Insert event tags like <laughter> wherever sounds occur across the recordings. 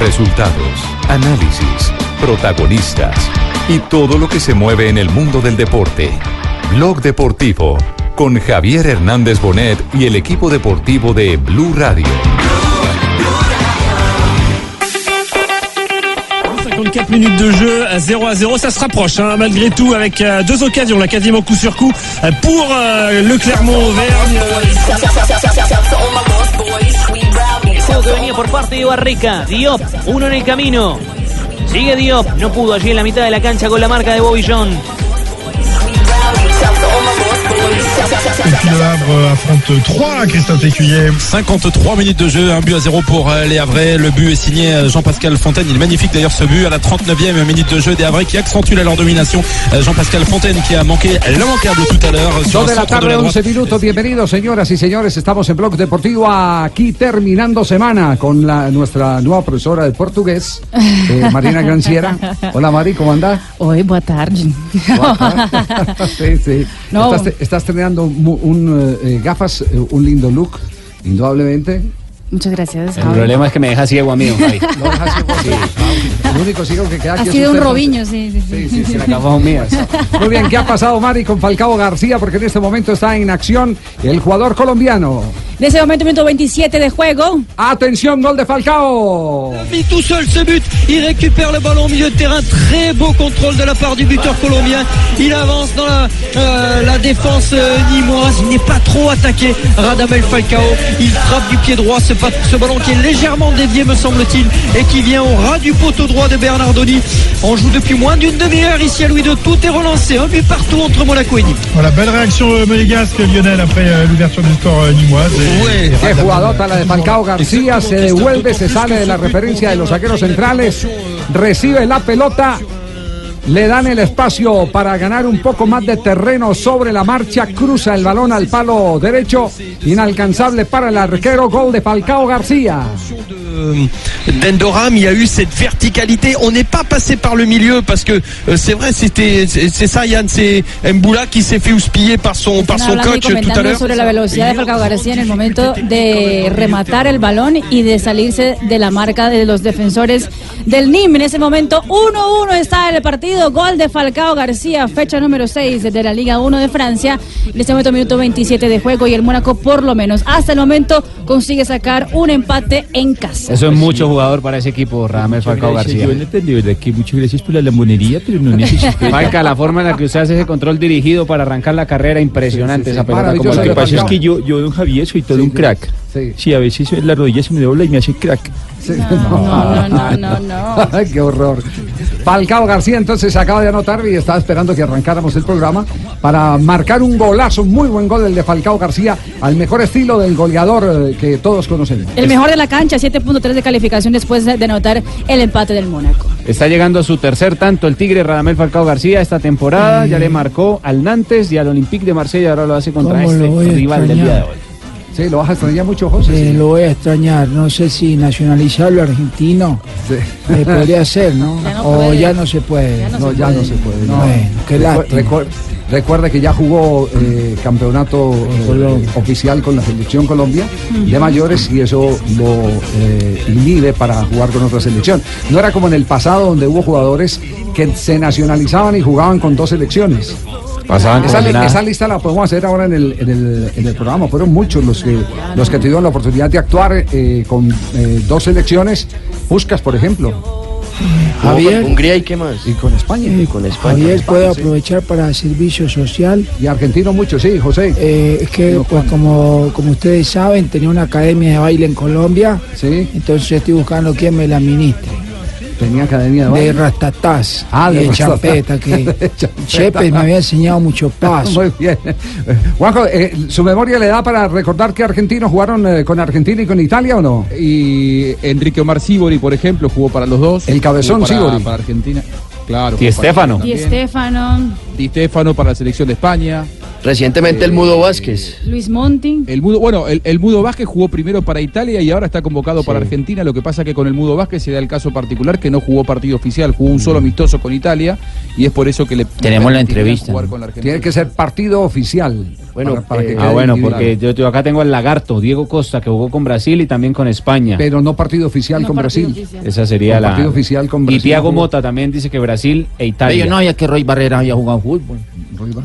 Resultados, análisis, protagonistas y todo lo que se mueve en el mundo del deporte. Blog Deportivo con Javier Hernández Bonet y el equipo deportivo de Blue Radio. 54 minutes de jeu, 0 à 0, ça se rapproche hein, malgré tout avec euh, deux occasions, là quasiment coup sur coup euh, pour euh, le Clermont-Auvergne. Que venía por parte de Barrica. Diop, uno en el camino. Sigue Diop, no pudo allí en la mitad de la cancha con la marca de Bobillón. Et puis le Havre affronte 3 Christophe Écuyer. 53 minutes de jeu, un but à zéro pour euh, les Havrais. Le but est signé euh, Jean-Pascal Fontaine. Il est magnifique d'ailleurs ce but à la 39e minute de jeu des Havrais qui accentue leur domination. Euh, Jean-Pascal Fontaine qui a manqué l'immanquable tout à l'heure sur 2 un de la centre de tarde, la 11 droite. minutos. Bienvenidos, señoras y señores. Estamos en Blog Deportivo aquí terminando semana con la, nuestra nueva profesora de portugués, eh, Marina Granciera. Hola, Mari, ¿cómo andás? Oi, boa tarde. <laughs> sí, sí. No. Estás, estás mu- un, eh, gafas, eh, un lindo look, indudablemente. Muchas gracias. El Javi. problema es que me deja ciego a mí, don Javi. Lo dejas ciego, sí. El único ciego que queda Ha aquí es sido un robiño, sí, sí, sí. Sí, sí, sí. <laughs> Mías. Muy bien, ¿qué ha pasado, Mari, con Falcao García? Porque en este momento está en acción el jugador colombiano. En ese momento, minuto 27 de juego. Atención, gol de Falcao. mis tout seul ce but. Il récupère le ballon au milieu de terrain. Très beau contrôle de la part du buteur colombien. Il avance dans la, euh, la défense euh, nîmoise. Il n'est pas trop attaqué. Radamel Falcao. Il frappe du pied droit ce, ballon qui est légèrement dévié, me semble-t-il, et qui vient au ras du poteau droit de Bernardoni. On joue depuis moins d'une demi-heure ici à Louis II. Tout est relancé. Un but partout entre Monaco et Nîmes. Voilà, belle réaction euh, monégasque Lionel après euh, l'ouverture du score euh, nîmoise. Et- Qué jugadota la de Falcao García, se devuelve, se sale de la referencia de los zagueros centrales, recibe la pelota, le dan el espacio para ganar un poco más de terreno sobre la marcha, cruza el balón al palo derecho, inalcanzable para el arquero, gol de Falcao García. De- d'Endoram, il y a eu cette verticalité. On n'est pas passé par le milieu parce que euh, c'est vrai, c'était c'est ça Yann, c'est Mboula qui s'est fait houspiller par son par son coach tout à l'heure. sobre la velocidad de Falcao García en el momento de rematar el balón y de salirse de la marca de los defensores del NIM. En ese momento, 1-1 está el partido. Gol de Falcao García, fecha número 6 de la Liga 1 de Francia. En este momento, minuto 27 de juego y el Mónaco, por lo menos hasta el momento, consigue sacar un empate en casa. Eso es mucho jugador para ese equipo, Radamel Falcao García. de verdad que muchas gracias por la lambonería, pero no necesito. <laughs> Falca, la forma en la que usted hace ese control dirigido para arrancar la carrera, impresionante esa pelota. como Lo la que pasa es que yo, yo, don Javier, soy todo un crack. Sí. Sí, a veces la rodilla se me dobla y me hace crack. Sí. No, no, no, no, no. <laughs> Ay, qué horror. Falcao García entonces se acaba de anotar y estaba esperando que arrancáramos el programa para marcar un golazo, un muy buen gol el de Falcao García, al mejor estilo del goleador eh, que todos conocemos. El mejor de la cancha, 7.3 de calificación después de anotar el empate del Mónaco. Está llegando a su tercer tanto el Tigre Radamel Falcao García esta temporada. Ya le marcó al Nantes y al Olympique de Marsella. Ahora lo hace contra ¿Cómo lo voy este rival del día de hoy. Sí, lo vas a extrañar mucho, José. Sí, lo voy a extrañar. No sé si nacionalizarlo argentino eh, podría ser, ¿no? <laughs> Ya no o puede. ya no se puede. Ya no No, se ya puede. no se puede. no. Bueno, qué Recu- lástima. recu- recuerde que ya jugó eh, campeonato eh, oficial con la selección Colombia de mayores y eso lo eh, inhibe para jugar con otra selección. No era como en el pasado donde hubo jugadores que se nacionalizaban y jugaban con dos selecciones. Pasaban Esa, li- lista la podemos hacer ahora en el, en el, en el programa. Fueron muchos los que, los que tuvieron la oportunidad de actuar eh, con eh, dos selecciones. Puscas, por ejemplo. Javier, Hungría y qué más. Y con España. Y con España. Javier puede aprovechar para servicio social. Y argentino mucho, sí, José. Eh, es que, pues, como, como ustedes saben, tenía una academia de baile en Colombia. Sí. Entonces estoy buscando quién me la administre. Tenía academia de De ratatás. Ah, de de champeta, que. <laughs> Chepe me había enseñado mucho <laughs> paso. Muy bien. Juanjo, eh, ¿su memoria le da para recordar que argentinos jugaron eh, con Argentina y con Italia o no? Y Enrique Omar Sibori, por ejemplo, jugó para los dos. El cabezón Jugó para, Argentina. Claro. Di Stéfano. Di Estefano. Di Stéfano para la selección de España. Recientemente el Mudo Vázquez. Luis Monti. El Mudo, bueno, el, el Mudo Vázquez jugó primero para Italia y ahora está convocado para Argentina. Lo que pasa que con el Mudo Vázquez se da el caso particular que no jugó partido oficial, jugó un solo amistoso con Italia y es por eso que le Tenemos la entrevista. jugar con la Argentina. Tiene que ser partido oficial. Bueno, para- para que eh, Ah, bueno, porque yo, yo acá tengo al lagarto, Diego Costa, que jugó con Brasil y también con España. Pero no partido oficial No con partido Brasil. oficial. Esa sería la. partido oficial con y Brasil. Tiago Mota también dice que Brasil e Italia. Yo no sabía que Roy Barrera había jugado fútbol.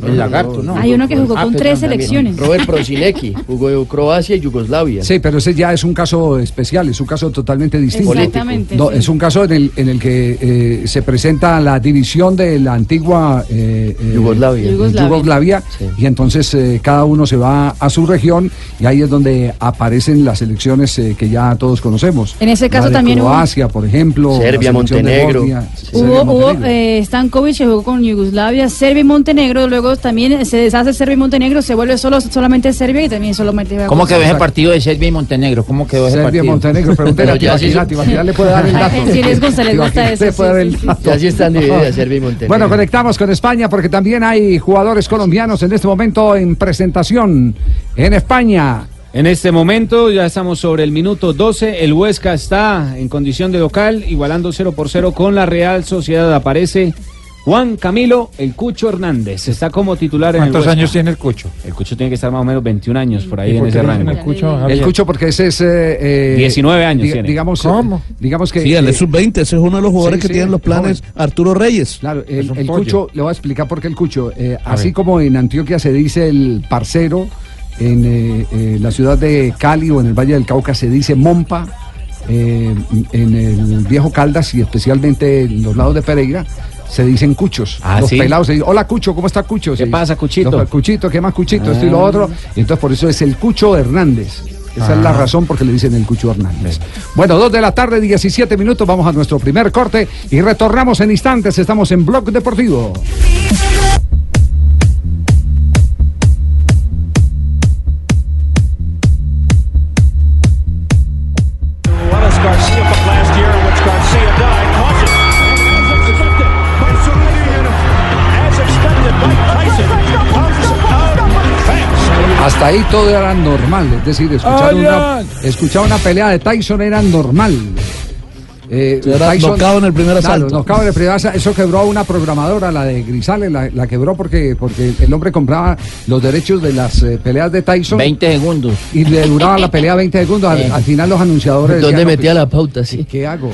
El lagarto, ¿no? Hay uno que jugó Ah, con pero tres selecciones. Robert <laughs> Prosinecki, jugó Croacia y Yugoslavia. Sí, pero ese ya es un caso especial, es un caso totalmente distinto. Exactamente, No, sí. Es un caso en el, en el que eh, se presenta la división de la antigua eh, eh, Yugoslavia. Yugoslavia. Yugoslavia, y entonces eh, cada uno se va a su región y ahí es donde aparecen las elecciones eh, que ya todos conocemos. En ese La caso de también hubo- Croacia, por ejemplo. Serbia, Montenegro. Bosnia, Sí. Serbia, Hubo, hubo Montenegro. eh, Stankovic que jugó con Yugoslavia, Serbia y Montenegro, luego también se deshace Serbia y Montenegro, se vuelve solo solamente Serbia y también solamente ¿Cómo quedó ese partido de Serbia y Montenegro? ¿Cómo quedó ese Serbia, partido? Montenegro, pregúntale a Tibaquirá, le puede dar el <laughs> dato. Sí, les gusta, les gusta eso, sí, dar sí, el sí. dato. Ya sí están divididas Serbia y Montenegro. Bueno, conectamos con España porque también hay jugadores colombianos en este momento en presentación en España. En este momento ya estamos sobre el minuto 12. El Huesca está en condición de local, igualando 0 por 0 con la Real Sociedad. Aparece Juan Camilo El Cucho Hernández. Está como titular en el ¿Cuántos Huesca. años tiene el Cucho? El Cucho tiene que estar más o menos 21 años por ahí ¿Y en ese rango. el Cucho, El Javier? Cucho porque ese es... eh, eh, 19 años diga- tiene. Digamos, ¿Cómo? eh, digamos que... Sí, el eh, sub-20, ese es uno de los jugadores sí, que sí, tienen los planes joven. Arturo Reyes. Claro, el. Cucho, le voy a explicar por qué el Cucho. eh, así ver. como en Antioquia se dice el parcero, en eh, eh, la ciudad de Cali o en el Valle del Cauca se dice Mompa, eh, en el viejo Caldas y especialmente en los lados de Pereira. Se dicen cuchos. Ah, los ¿sí? pelados se dicen, hola Cucho, ¿cómo está Cucho? ¿Qué Se pasa, Cuchito? Los- Cuchito, ¿qué más Cuchito? Esto y lo Ah. otro. Y entonces por eso es el Cucho Hernández. Esa es la Ah. razón por que le dicen el Cucho Hernández. Bueno, dos de la tarde, 17 minutos. Vamos a nuestro primer corte y retornamos en instantes. Estamos en Blog Deportivo. Hasta ahí todo era normal. Es decir, escuchar una, escuchar una pelea de Tyson era normal. Eh, Era knockout en el primer Claro, asalto. knockout en el primer asalto. Eso quebró a una programadora, la de Grisales, la, la quebró porque, porque el hombre compraba los derechos de las eh, peleas de Tyson 20 segundos. y le duraba la pelea 20 segundos. Al, al final los anunciadores ¿Dónde decían, "No, metía pues, la pauta? Sí. ¿Qué hago?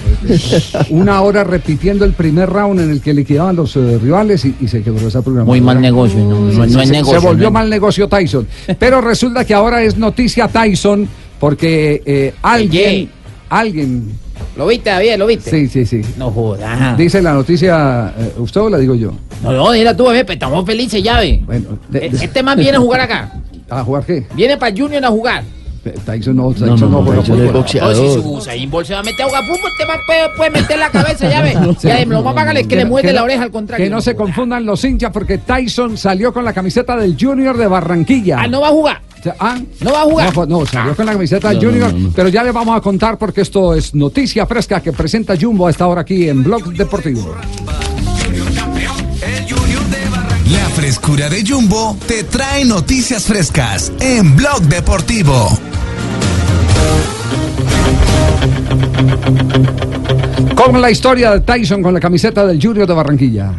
Una hora repitiendo el primer round en el que liquidaban los eh, rivales y, y se quebró esa programación. Muy mal negocio. No, no, no es se, negocio. se volvió no. mal negocio Tyson. Pero resulta que ahora es noticia Tyson porque eh, alguien, alguien, ¿Lo viste, Javier? ¿Lo viste? sí, sí, sí. No jodas. Dice la noticia, eh, ¿usted o la digo yo? No, no, dile tú, Javier, pues estamos felices ya, ve. Bueno, de- E- de- Este man viene a jugar acá. <laughs> ¿a jugar qué? Viene para Junior a jugar. Eh, Tyson no, Tyson No, no, no, no, juega Tyson es fútbol. No, si su Usain Bolt se va a meter a jugar fútbol, este man puede, puede meter la cabeza, ya ve. <laughs> Ya, lo más bacán es que le no- muerde no- la oreja al contrario. Que no se confundan los hinchas porque Tyson salió con la camiseta del Junior de Barranquilla. Ah, no va a jugar. Ah, No va a jugar. No, no, salió con la camiseta No, Junior, no, no. pero ya le vamos a contar porque esto es noticia fresca que presenta Jumbo a esta hora aquí en Blog Deportivo. La frescura de Jumbo te trae noticias frescas en Blog Deportivo. Con la historia de Tyson con la camiseta del Junior de Barranquilla.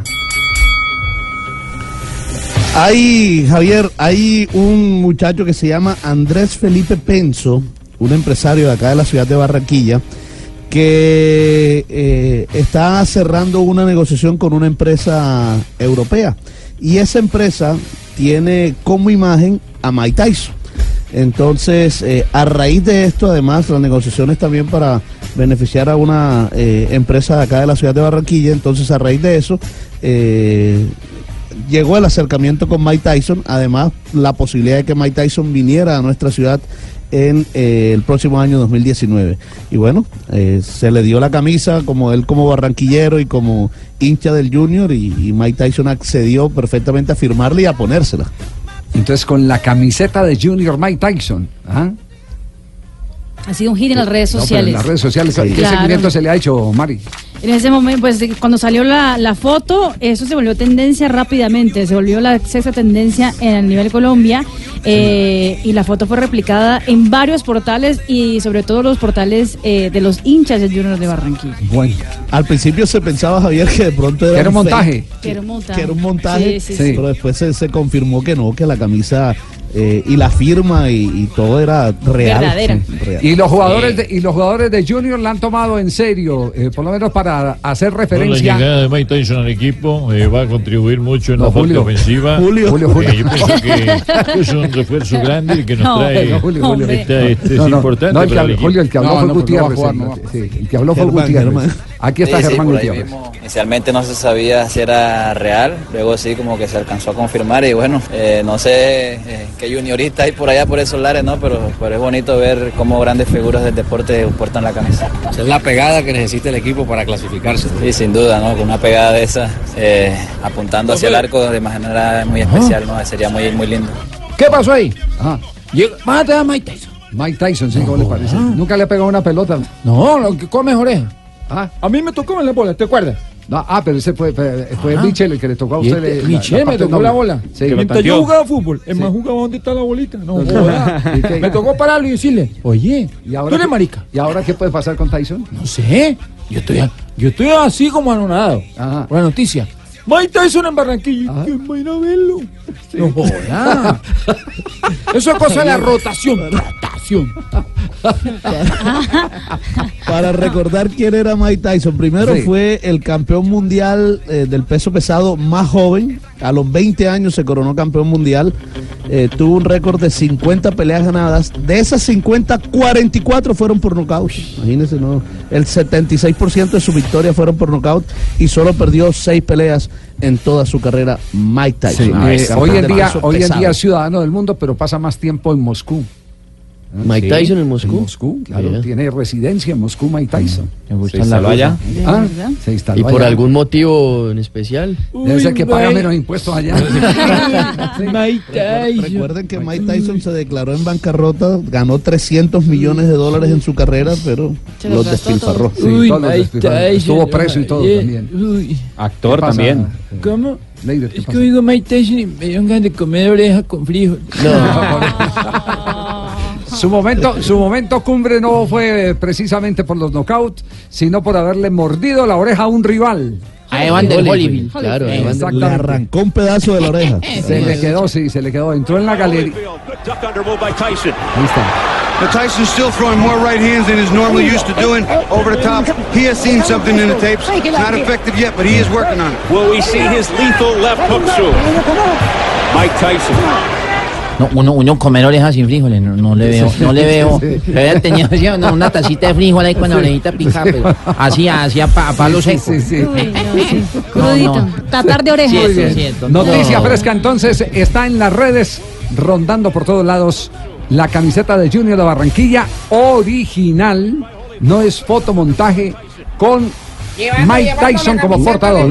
Hay, Javier, hay un muchacho que se llama Andrés Felipe Penso, un empresario de acá de la ciudad de Barranquilla, que eh, está cerrando una negociación con una empresa europea. Y esa empresa tiene como imagen a Mike Tyson. Entonces, eh, a raíz de esto, además, las negociaciones también para beneficiar a una eh, empresa de acá de la ciudad de Barranquilla. Entonces, a raíz de eso, llegó el acercamiento con Mike Tyson. Además, la posibilidad de que Mike Tyson viniera a nuestra ciudad en eh, el próximo año 2019. Y bueno, eh, se le dio la camisa como él como barranquillero y como hincha del Junior y, y Mike Tyson accedió perfectamente a firmarle y a ponérsela. Entonces, con la camiseta de Junior Mike Tyson. ¿ah? Ha sido un hit en las redes No, pero sociales. en las redes sociales. ¿Qué Claro. seguimiento se le ha hecho, Mari? En ese momento, pues cuando salió la, la foto, eso se volvió tendencia rápidamente, se volvió la sexta tendencia en el nivel Colombia eh, y la foto fue replicada en varios portales y sobre todo los portales eh, de los hinchas del Junior de Barranquilla. Bueno. Al principio se pensaba, Javier, que de pronto era, un montaje. Que era un montaje. que era un montaje, Sí, sí, sí. pero después se, se confirmó que no, que la camisa eh, y la firma y, y todo era real. Verdadera. Sí, real. Y los jugadores de, y los jugadores de Junior la han tomado en serio, eh, por lo menos para hacer Con la referencia. llegada de Mike Tyson al equipo eh, va a contribuir mucho en No, la parte Julio. ofensiva. Julio. Julio, Julio. Eh, yo pienso que es un refuerzo grande el que nos No, trae. no, Julio, Julio. Esta- este No, es no, importante no, el que para habló- el. Julio, el que habló fue no, Gutiérrez. no no sí, el que habló fue Germán, Gutiérrez. Aquí está Sí, Germán Gutiérrez. mismo. Inicialmente no se sabía si era real, luego sí como que se alcanzó a confirmar y bueno, eh, no sé eh, qué juniorista hay por allá por esos lares, ¿no? Pero, pero es bonito ver cómo grandes figuras del deporte portan la camisa. Es la pegada que necesita el equipo para clasificarse. Sí, sin duda, ¿no? Con una pegada de esa, eh, apuntando hacia el arco de manera muy especial, ¿no? Sería muy, muy lindo. ¿Qué pasó ahí? Ajá. Mate a Mike Tyson. Mike Tyson, sí, ¿cómo le parece? Nunca le ha pegado una pelota. No, lo que come es oreja. Ah. A mí me tocó en la bola, ¿te acuerdas? No, ah, pero ese fue, fue, fue Ajá. Michel el que le tocó a usted. este- le- la- Michel la me tocó la bola. Sí, Mientras yo jugaba fútbol, el Sí. más jugaba dónde está la bolita. No. <laughs> Me tocó pararlo y decirle, oye, ¿Y ahora tú eres qué- marica. ¿Y ahora qué puede pasar con Tyson? No sé, yo estoy, yo estoy así como anonadado por la noticia. Mike Tyson en Barranquilla. ¿Quién va a ir a verlo? No joda. <laughs> Eso es cosa de la rotación. Rotación. <laughs> Para recordar quién era Mike Tyson, primero Sí. fue el campeón mundial eh, del peso pesado más joven. A los 20 años se coronó campeón mundial. Eh, tuvo un récord de 50 peleas ganadas. De esas 50, 44 fueron por nocaut. Imagínense, ¿no? El 76% de sus victorias fueron por nocaut y solo perdió 6 peleas en toda su carrera Mike Tyson. Sí, Ah, eh, hoy en día, hoy en día es ciudadano del mundo, pero pasa más tiempo en Moscú. Mike Tyson en Moscú. En Moscú, claro, Yeah. tiene residencia en Moscú, Mike Tyson. Me gusta Se instaló allá. Ah, se instaló ¿Y por allá. algún motivo en especial? Debe ser que paga menos impuestos allá. <laughs> Mike Tyson. Recuerden que Mike Tyson se declaró en bancarrota, ganó 300 millones de dólares en su carrera, pero Se los despilfarró. Sí, Uy, todos los Mike despilfarros. Tyson, Estuvo preso y todo también. uy. Actor también. ¿Cómo? Leider, ¿qué Es que oigo Mike Tyson y me dieron ganas de comer oreja con frijol. <laughs> Su momento, su momento cumbre no fue precisamente por los knockouts, sino por haberle mordido la oreja a un rival. A Evander Holyfield. Claro, Evander- Le arrancó un pedazo de la oreja. <laughs> Se le quedó, sí, se le quedó. Entró en la galería. Ahí está. But Tyson's still throwing more right hands than he's normally used to doing over the top. He has seen something in the tapes. Not effective yet, but he is working on it. Will we see his lethal left hook soon? Mike Tyson. No, uno, uno comer orejas sin frijoles, no, no le veo, no le veo. Pero tenía así, una, una tacita de frijol ahí con la orejita picada, pero así, así a, pa- a palo Sí, seco. sí, sí. Crudito. no. Tatar de orejas. Noticia No. fresca entonces está en las redes, rondando por todos lados la camiseta de Junior de Barranquilla, original, no es fotomontaje, con Mike Tyson como portador.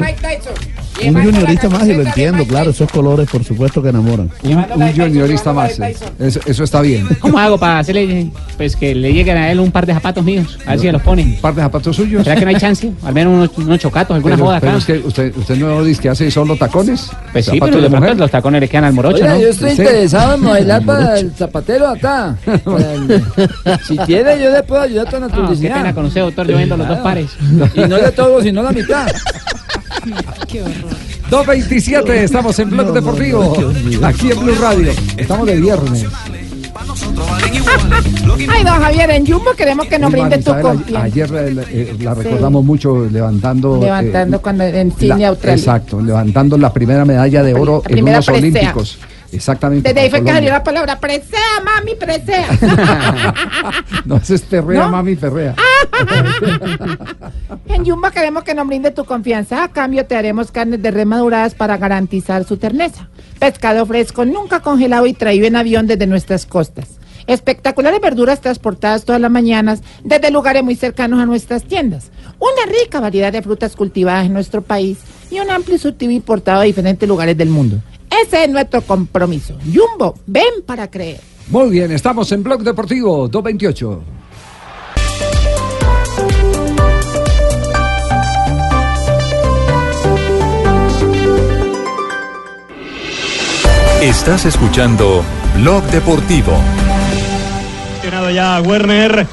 Un juniorista más y lo entiendo, claro, esos colores por supuesto que enamoran. Un, un juniorista más, eh. eso, eso está bien. ¿Cómo hago para hacerle, pues que le lleguen a él un par de zapatos míos? A ver si se los ponen. Un par de zapatos suyos. ¿Será que no hay chance? Al menos unos, unos chocatos, alguna Pero, joda pero acá. es que usted, usted no dice que hace solo tacones. Pues sí, pero de pronto mujer. los tacones le quedan al morocho, Oiga, ¿no? yo estoy Sí. interesado en <laughs> modelar para el zapatero acá. <laughs> Si quiere, yo le puedo ayudar con la No, qué publicidad. pena con usted, doctor. Yo vendo los dos pares. Y no de todo, sino la mitad. <laughs> 2.27, estamos en Blog Deportivo, aquí en Blue Radio. Estamos de viernes. Ay, don Javier, en Jumbo queremos que nos brinde tu confianza. Ayer eh, eh, la recordamos mucho levantando. Levantando eh, cuando en la- Sydney, Australia. Exacto, levantando la primera medalla de oro La en unos presea. Olímpicos. Exactamente. Desde ahí fue que salió la palabra presea, mami, presea. <laughs> No, ese es perrea, ¿No? mami, perrea. <laughs> En Jumbo queremos que nos brinde tu confianza. A cambio te haremos carnes de res maduradas para garantizar su terneza. Pescado fresco, nunca congelado y traído en avión desde nuestras costas. Espectaculares verduras transportadas todas las mañanas desde lugares muy cercanos a nuestras tiendas. Una rica variedad de frutas cultivadas en nuestro país y un amplio surtido importado de diferentes lugares del mundo. Ese es nuestro compromiso. Jumbo, ven para creer. Muy bien, estamos en Blog Deportivo 228. Estás escuchando Blog Deportivo. Ya Werner,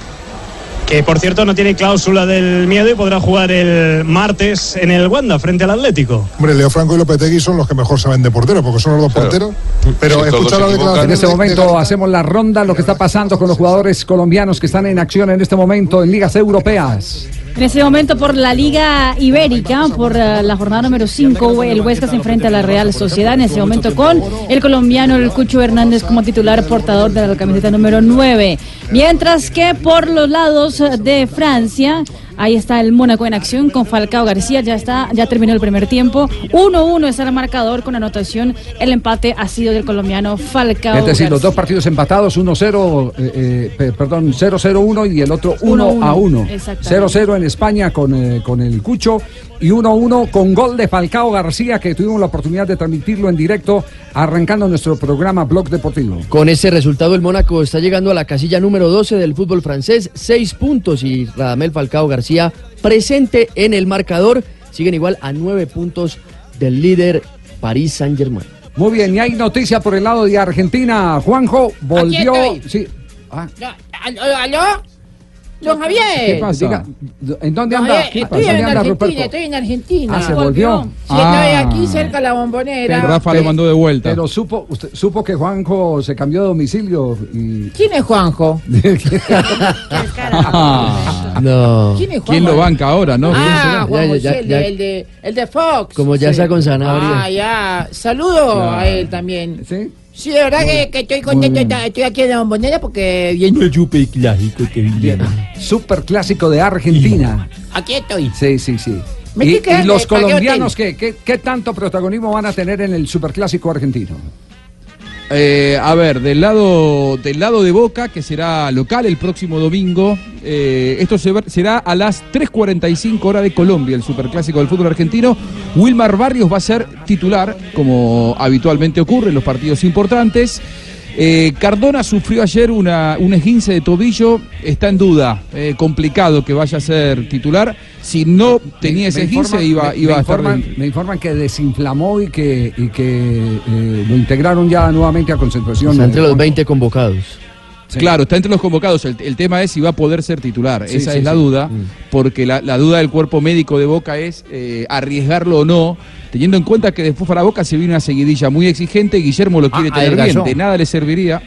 que por cierto no tiene cláusula del miedo y podrá jugar el martes en el Wanda frente al Atlético. Hombre, Leo Franco y Lopetegui son los que mejor saben de portero, porque son los dos porteros. Pero escucha la declaración. En este momento hacemos la ronda, lo que está pasando con los jugadores colombianos que están en acción en este momento en ligas europeas. En este momento por la Liga Ibérica, por eh, la jornada número 5, el Huesca se enfrenta a la Real Sociedad, en este momento con el colombiano el Cucho Hernández como titular portador de la camiseta número 9. Mientras que por los lados de Francia, ahí está el Mónaco en acción con Falcao García, ya está, ya terminó el primer tiempo. 1-1 está el marcador con anotación, el empate ha sido del colombiano Falcao Es decir, los García. dos partidos empatados, 1-0, eh, eh, pe- perdón, 0-0-1 y el otro 1-1. Exactamente. 0-0 en España con, eh, con el Cucho y 1-1 con gol de Falcao García que tuvimos la oportunidad de transmitirlo en directo arrancando nuestro programa Blog Deportivo. Con ese resultado, el Mónaco está llegando a la casilla número 12 del fútbol francés, seis puntos y Radamel Falcao García presente en el marcador. Siguen igual a nueve puntos del líder París Saint-Germain. Muy bien, y hay noticia por el lado de Argentina. Juanjo volvió. estoy. Sí. Ah, ¿Aló? Don Javier. ¿Qué pasa? Diga, ¿En dónde anda? Javier, ¿Qué estoy pasa? ¿Dónde en anda Argentina, estoy en Argentina. Ah, ¿se volvió? Sí, estoy Ah. aquí cerca de la bombonera. Rafa lo mandó de vuelta. Pero supo, usted supo que Juanjo se cambió de domicilio y. ¿Quién es Juanjo? <laughs> No. ¿Quién es ¿Quién lo Juanjo? banca ahora, no? Ah, Juan Ya, ya, ya, el, ya. de, el, de, el de Fox. Como ya está con Sanabria. Ah, ya. Saludo Claro. a él también. ¿Sí? Sí, de verdad que, que estoy contento. Estoy aquí en la bombonera porque viene. clásico que Bien. Super clásico de Argentina. Aquí estoy. Sí, sí, sí. Me Y, estoy quedando y los colombianos, ¿qué, qué, qué tanto protagonismo van a tener en el superclásico argentino? Eh, a ver, del lado, del lado de Boca, que será local el próximo domingo, eh, esto será a las 3.45 horas de Colombia, el superclásico del fútbol argentino. Wilmar Barrios va a ser titular, como habitualmente ocurre en los partidos importantes. Eh, Cardona sufrió ayer una, un esguince de tobillo, está en duda, eh, complicado que vaya a ser titular. Si no tenía ese Me esguince, iba, me- iba me a estar informan, me informan que desinflamó y que, y que eh, lo integraron ya nuevamente a concentración. Entre los Juan. 20 convocados. Claro, está entre los convocados. El, el tema es si va a poder ser titular. Sí, Esa sí, es la duda, porque la, la duda del cuerpo médico de Boca es eh, arriesgarlo o no, teniendo en cuenta que después para Boca se viene una seguidilla muy exigente. Guillermo lo quiere Ah, tener bien, de nada le serviría.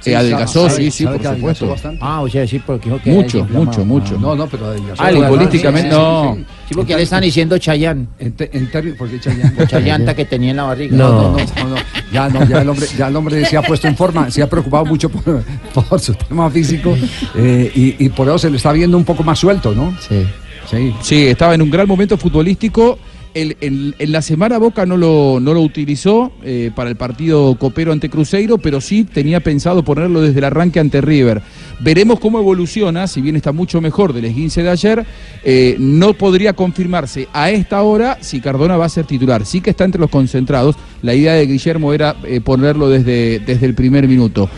Sí, Eh, adelgazó, sabe- sí, sí, sabe por supuesto. bastante. Ah, o sea, sí, porque dijo que Mucho, mucho, mucho. No, no, pero adelgazó. Ah, futbolísticamente, Sí, sí, no. sí, sí. Sí, porque le están diciendo Chayán. En, te- en términos, ¿por qué Chayanne? <laughs> Mucha llanta que tenía en la barriga. No, no, no, no, no. Ya, no, ya el hombre, ya el hombre se ha puesto en forma, se ha preocupado mucho por, <laughs> por su tema físico eh, y, y por eso se le está viendo un poco más suelto, ¿no? Sí. Sí. Sí, estaba en un gran momento futbolístico. En la semana Boca no lo, no lo utilizó eh, para el partido copero ante Cruzeiro, pero sí tenía pensado ponerlo desde el arranque ante River. Veremos cómo evoluciona, si bien está mucho mejor del esguince de ayer, eh, no podría confirmarse a esta hora si Cardona va a ser titular. Sí que está entre los concentrados. La idea de Guillermo era eh, ponerlo desde, desde el primer minuto.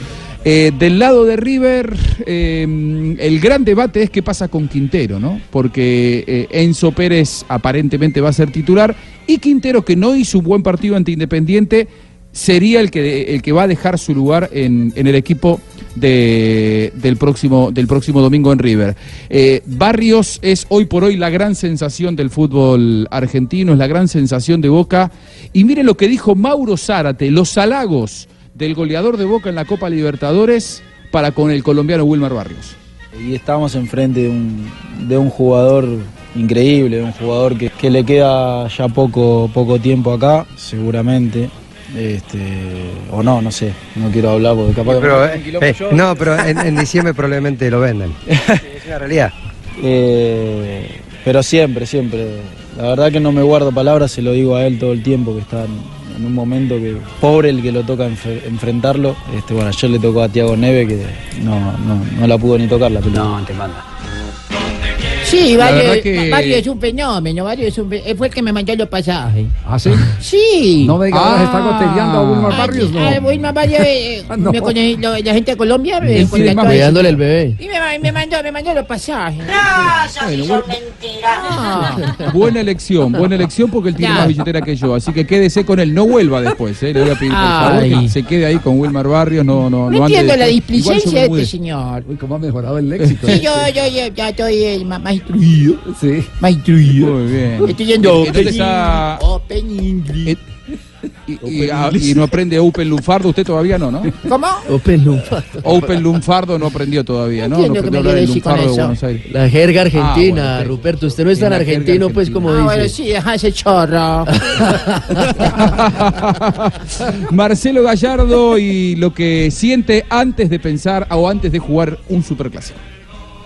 Eh, del lado de River, eh, el gran debate es qué pasa con Quintero, ¿no? Porque eh, Enzo Pérez aparentemente va a ser titular y Quintero, que no hizo un buen partido ante Independiente, sería el que, el que va a dejar su lugar en, en el equipo de- del, próximo, del próximo domingo en River. Eh, Barrios es hoy por hoy la gran sensación del fútbol argentino, es la gran sensación de Boca. Y miren lo que dijo Mauro Zárate, los halagos del goleador de Boca en la Copa Libertadores para con el colombiano Wilmar Barrios. Y estamos enfrente de un, de un jugador increíble, un jugador que, que le queda ya poco, poco tiempo acá, seguramente. Este, o no, no sé, no quiero hablar porque capaz que me eh, eh, no, pero en, en diciembre probablemente lo vendan. <laughs> Es una realidad. Eh, pero siempre, siempre. La verdad que no me guardo palabras, se lo digo a él todo el tiempo que está en, en un momento que pobre el que lo toca enfrentarlo. Este, bueno, ayer le tocó a Tiago Neve que no, no, no la pudo ni tocar la pelota. No, te manda. Sí, verdad que- Barrio es un fenómeno, Barrio es un él fue el que me mandó los pasajes. ¿Ah, sí? Sí. No me digas, se está goteando a Wilmar Ah, Barrios, no. Ah, Wilmar Barrios, eh, <laughs> Ah, no. me conocí- lo- la gente de Colombia me Sí, cuidándole el bebé. y me, me mandó, me mandó los pasajes. Bueno, bu- Buena elección, buena elección porque él tiene Ya. más billetera que yo. Así que quédese con él, no vuelva después. ¿eh? Le voy a pedir por favor Ay. que se quede ahí con Wilmar Barrios. No, no, No no entiendo la displicencia de este señor. Uy, cómo ha mejorado el léxico. Sí, yo, yo, yo ya estoy eh, más, más instruido. Sí. Más instruido. Muy bien. Estoy yendo ¿En dónde está? Open English. Y, y- ah, y no aprende Open Lunfardo, usted todavía no, ¿no? ¿Cómo? Open Lunfardo. Open Lunfardo no aprendió todavía, ¿no? No aprendió hablar Lunfardo de. Buenos Aires. La jerga argentina, Ah, bueno. Ruperto. Usted no es tan argentino, pues, como Ah, dice. bueno, sí, deja ese chorro. <laughs> Marcelo Gallardo y lo que siente antes de pensar o antes de jugar un superclásico.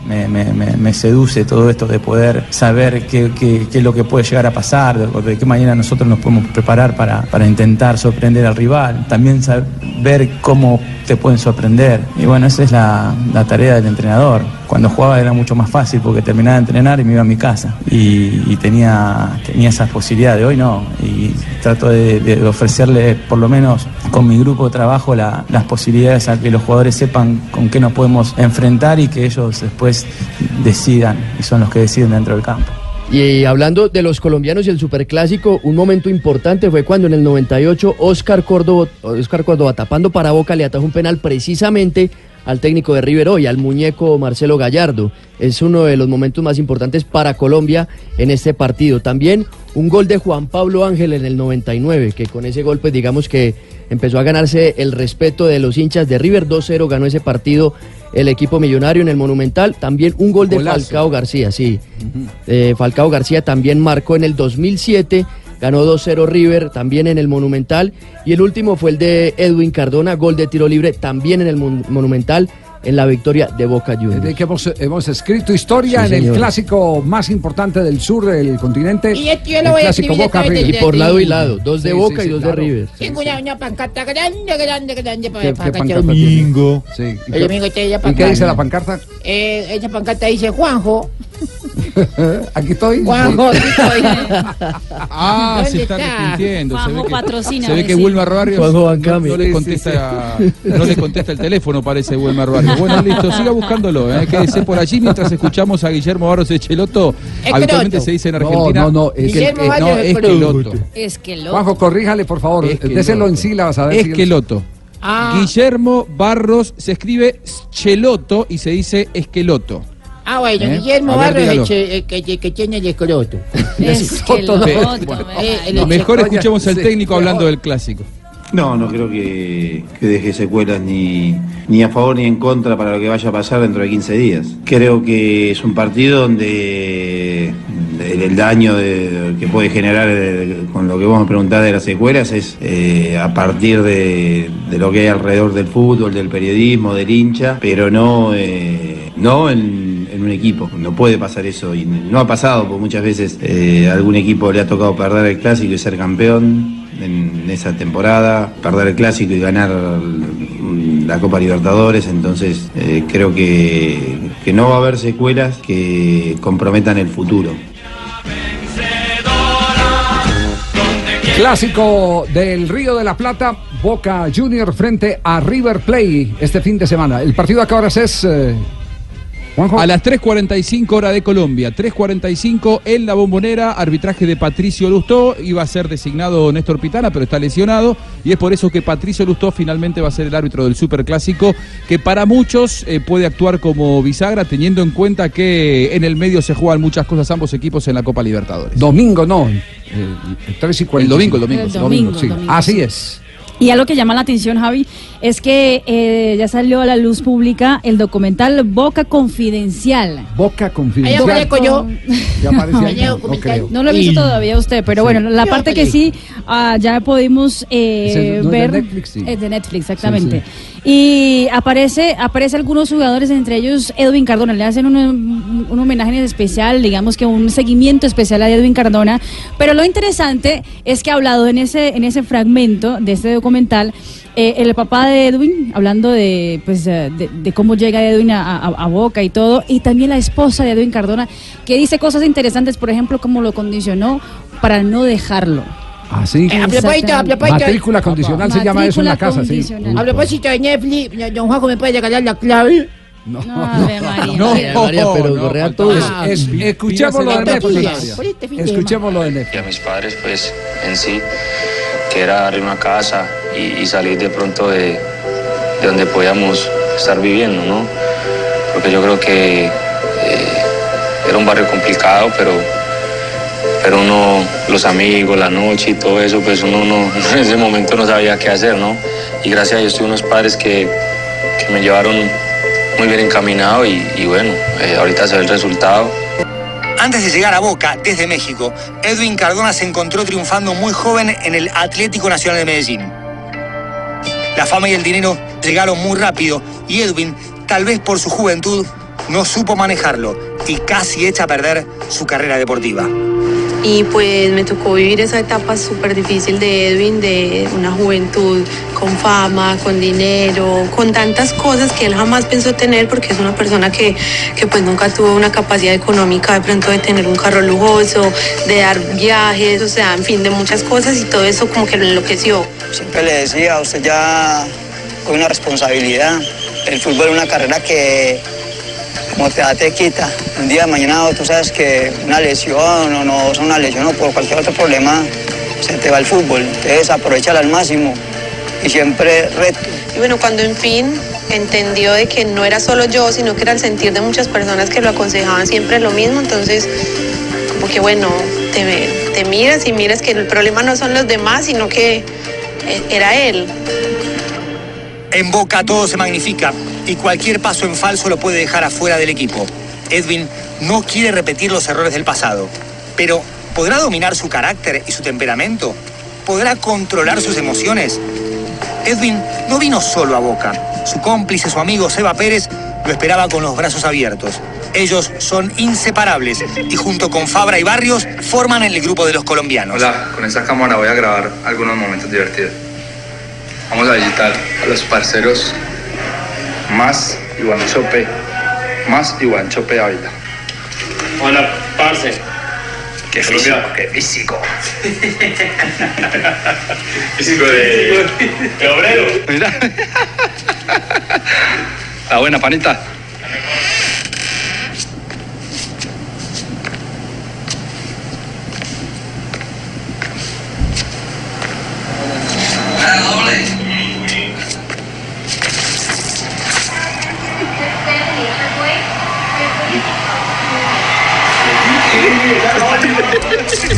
Me, me- seduce todo esto de poder saber qué, es lo que puede llegar a pasar, de, de qué manera nosotros nos podemos preparar para, intentar sorprender al rival, también saber cómo te pueden sorprender. Y bueno, esa es la tarea del entrenador. Cuando jugaba era mucho más fácil porque terminaba de entrenar y me iba a mi casa. Y, tenía, tenía esa posibilidad de hoy no. Y trato de, ofrecerle, por lo menos con mi grupo de trabajo, la- las posibilidades a que los jugadores sepan con qué nos podemos enfrentar y que ellos después decidan, y son los que deciden dentro del campo. Y hablando de los colombianos y el superclásico, un momento importante fue cuando en el 98 Oscar Córdoba, Oscar Córdoba tapando para Boca le atajó un penal precisamente al técnico de River hoy, al muñeco Marcelo Gallardo. Es uno de los momentos más importantes para Colombia en este partido. También un gol de Juan Pablo Ángel en el 99, que con ese gol pues digamos que empezó a ganarse el respeto de los hinchas de River. 2-0 ganó ese partido el equipo millonario en el Monumental. También un gol de Golazo. Falcao García, sí. Eh, Falcao García también marcó en el 2007, ganó 2-0 River, también en el Monumental. Y el último fue el de Edwin Cardona, gol de tiro libre, también en el Mon- Monumental, en la victoria de Boca Juniors. De que hemos, hemos escrito historia Sí, en el clásico más importante del sur del continente. Y esto yo el lo voy a clásico Boca a través River. Y por lado y lado, dos de Sí, Boca sí, y dos de. River. Tengo una, una pancarta grande, grande, grande para, ¿Qué- para qué cachar pancarta domingo. Sí. El domingo está ella ¿Y qué dice la pancarta? Eh, esa pancarta dice Juanjo. <laughs> Aquí estoy. Juanjo, aquí estoy. <laughs> Ah, ¿Dónde se está está? arrepintiendo. Se ve Juanjo que, patrocina, se ve que. Wilmar Barrios Juanjo no, no le contesta, <laughs> no le contesta el teléfono, parece Wilmar Barrios. Bueno, listo, siga buscándolo. ¿eh? Quédese por allí mientras escuchamos a Guillermo Barros Echeloto. Esqueloto. Habitualmente se dice en No, Argentina. no, no, es que- Guillermo eh, no, Esqueloto. Es que lo. Juanjo, corríjale, por favor. Esqueloto. Déselo en sílabas a ver si- Esqueloto. Ah, Guillermo Barros se escribe Cheloto y se dice Esqueloto. Ah, bueno, ¿Eh? Guillermo Barros el que, que tiene el escroto. <laughs> Es que lo. Bueno, Eh, el- Mejor escuchemos al sí, técnico hablando del clásico. No, no creo que, que deje secuelas ni, ni a favor ni en contra para lo que vaya a pasar dentro de 15 días. Creo que es un partido donde el, el daño de- que puede generar eh, con lo que vos me preguntás de las secuelas es eh, a partir de, de lo que hay alrededor del fútbol, del periodismo, del hincha, pero no, eh, no en un equipo. No puede pasar eso y no ha pasado, porque muchas veces eh, algún equipo le ha tocado perder el clásico y ser campeón en esa temporada, perder el clásico y ganar la Copa Libertadores, entonces eh, creo que, que no va a haber secuelas que comprometan el futuro. Clásico del Río de la Plata, Boca Junior frente a River Play este fin de semana. El partido a qué horas es, eh, Juanjo. A las 3.45 hora de Colombia, 3.45 en la bombonera, arbitraje de Patricio Lustó, iba a ser designado Néstor Pitana, pero está lesionado, y es por eso que Patricio Lustó finalmente va a ser el árbitro del Superclásico, que para muchos eh, puede actuar como bisagra, teniendo en cuenta que en el medio se juegan muchas cosas ambos equipos en la Copa Libertadores. Domingo, no. eh, el 3 y 45. El domingo, el domingo. El domingo, sí. domingo, Así sí. es. Y algo que llama la atención, Javi, es que eh, ya salió a la luz pública el documental Boca Confidencial. Boca Ahí confidencial. aparezco yo. Ya aparece ahí, <laughs> Ahí no, no lo he visto todavía usted, pero Sí. bueno, la parte que sí ah, ya pudimos eh, no es de ver Netflix, sí. es de Netflix, exactamente. Y aparece, aparece algunos jugadores, entre ellos Edwin Cardona. Le hacen un, un homenaje especial, digamos que un seguimiento especial a Edwin Cardona. Pero lo interesante es que ha hablado en ese, en ese fragmento de este documental. eh, el papá de Edwin, hablando de, pues, de, de cómo llega Edwin a, a- a Boca y todo, y también la esposa de Edwin Cardona, que dice cosas interesantes, por ejemplo, cómo lo condicionó para no dejarlo. Así. Eh, a propósito, a propósito. Matrícula condicional se llama eso en la casa, sí. A propósito de Netflix, don Juanjo me puede regalar la clave. No, <laughs> María. No, María, pero no, no, todo. es- es- escuchémoslo de Netflix. Escuchémoslo de Netflix. y a mis padres pues en sí, que era darle una casa y, y salir de pronto de, de donde podíamos estar viviendo, ¿no? Porque yo creo que eh, era un barrio complicado, pero, pero uno, los amigos, la noche y todo eso, pues uno no, <laughs> en ese momento no sabía qué hacer, ¿no? Y gracias a Dios tuve unos padres que, que me llevaron muy bien encaminado y, y bueno, eh, ahorita se ve el resultado. Antes de llegar a Boca, desde México, Edwin Cardona se encontró triunfando muy joven en el Atlético Nacional de Medellín. La fama y el dinero llegaron muy rápido y Edwin, tal vez por su juventud, no supo manejarlo y casi echa a perder su carrera deportiva. Y pues me tocó vivir esa etapa súper difícil de Edwin, de una juventud con fama, con dinero, con tantas cosas que él jamás pensó tener porque es una persona que, que pues nunca tuvo una capacidad económica de pronto de tener un carro lujoso, de dar viajes, o sea, en fin, de muchas cosas y todo eso como que lo enloqueció. Siempre le decía, usted ya con una responsabilidad. El fútbol es una carrera que, como te da, te quita. Un día de mañana tú sabes que una lesión o no es una lesión o por cualquier otro problema se te va el fútbol. Entonces aprovechala al máximo y siempre reto. Y bueno, cuando en fin entendió de que no era solo yo, sino que era el sentir de muchas personas que lo aconsejaban siempre lo mismo, entonces como que bueno, te, te miras y miras que el problema no son los demás, sino que eh, era él. En Boca todo se magnifica y cualquier paso en falso lo puede dejar afuera del equipo. Edwin no quiere repetir los errores del pasado, pero ¿podrá dominar su carácter y su temperamento? ¿Podrá controlar sus emociones? Edwin no vino solo a Boca. Su cómplice, su amigo Seba Pérez, lo esperaba con los brazos abiertos. Ellos son inseparables y junto con Fabra y Barrios forman el grupo de los colombianos. Hola, con esta cámara voy a grabar algunos momentos divertidos. Vamos a visitar a los parceros Más Iván Chope, Más Iván Chope Ávila. Hola, parce. Qué físico, qué físico. <laughs> Físico de, de obrero. Mira. <laughs> La buena panita.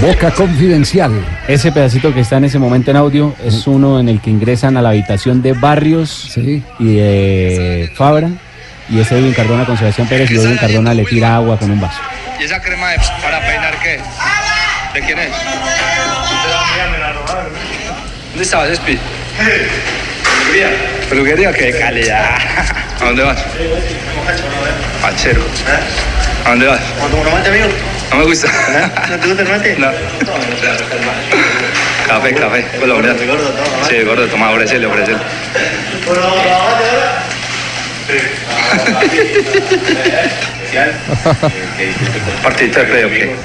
Boca Confidencial. Ese pedacito que está en ese momento en audio es uno en el que ingresan a la habitación de Barrios y de Fabra. Y es Edwin Cardona con Sebastián Pérez y Edwin Cardona le tira agua con un vaso. ¿Y esa crema de- para peinar qué? ¿De quién es? ¿Dónde estabas, Espi? Peluquería. Peluquería, qué calidad. ¿A dónde vas? Pachero. ¿A dónde vas? ¿Un mate, amigo? No me gusta. ¿No te gusta el mate? No. Café, café, colombiano. Sí, gordo, toma, ofrecele, ofrecele. Partidito de play, ¿o qué?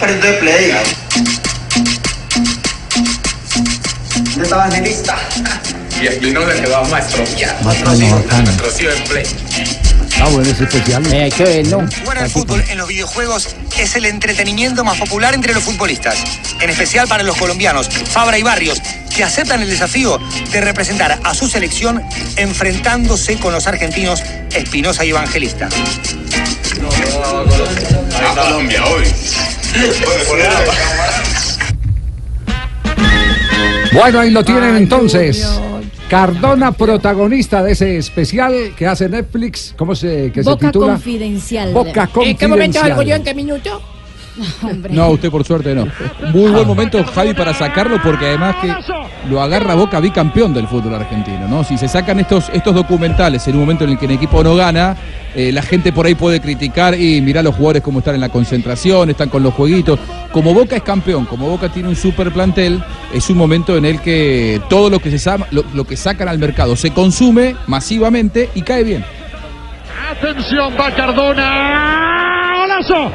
Partido de play. ¿Dónde estaba Nelista? Y aquí no le quedó maestro. Bacano. Nuestro tío en play. Ah, bueno, es especial. verlo. Jugar al fútbol en los videojuegos es el entretenimiento más popular entre los futbolistas, en especial para los colombianos, Fabra y Barrios, que aceptan el desafío de representar a su selección enfrentándose con los argentinos Espinosa y Evangelista. A Colombia hoy. Bueno, ahí lo tienen entonces. Cardona, protagonista de ese especial que hace Netflix. ¿Cómo se, que se Boca titula? Confidencial. Boca ¿En qué momento Confidencial. salgo yo? ¿En qué minuto? <laughs> No, usted por suerte no. Muy buen momento, Javi, para sacarlo, porque además que lo agarra Boca bicampeón del fútbol argentino, ¿no? Si se sacan estos, estos documentales en un momento en el que el equipo no gana, eh, la gente por ahí puede criticar y mirar los jugadores cómo están en la concentración, están con los jueguitos. Como Boca es campeón, como Boca tiene un super plantel, es un momento en el que todo lo que se sa- lo, lo que sacan al mercado se consume masivamente y cae bien. Atención, va Cardona. ¡Golazo!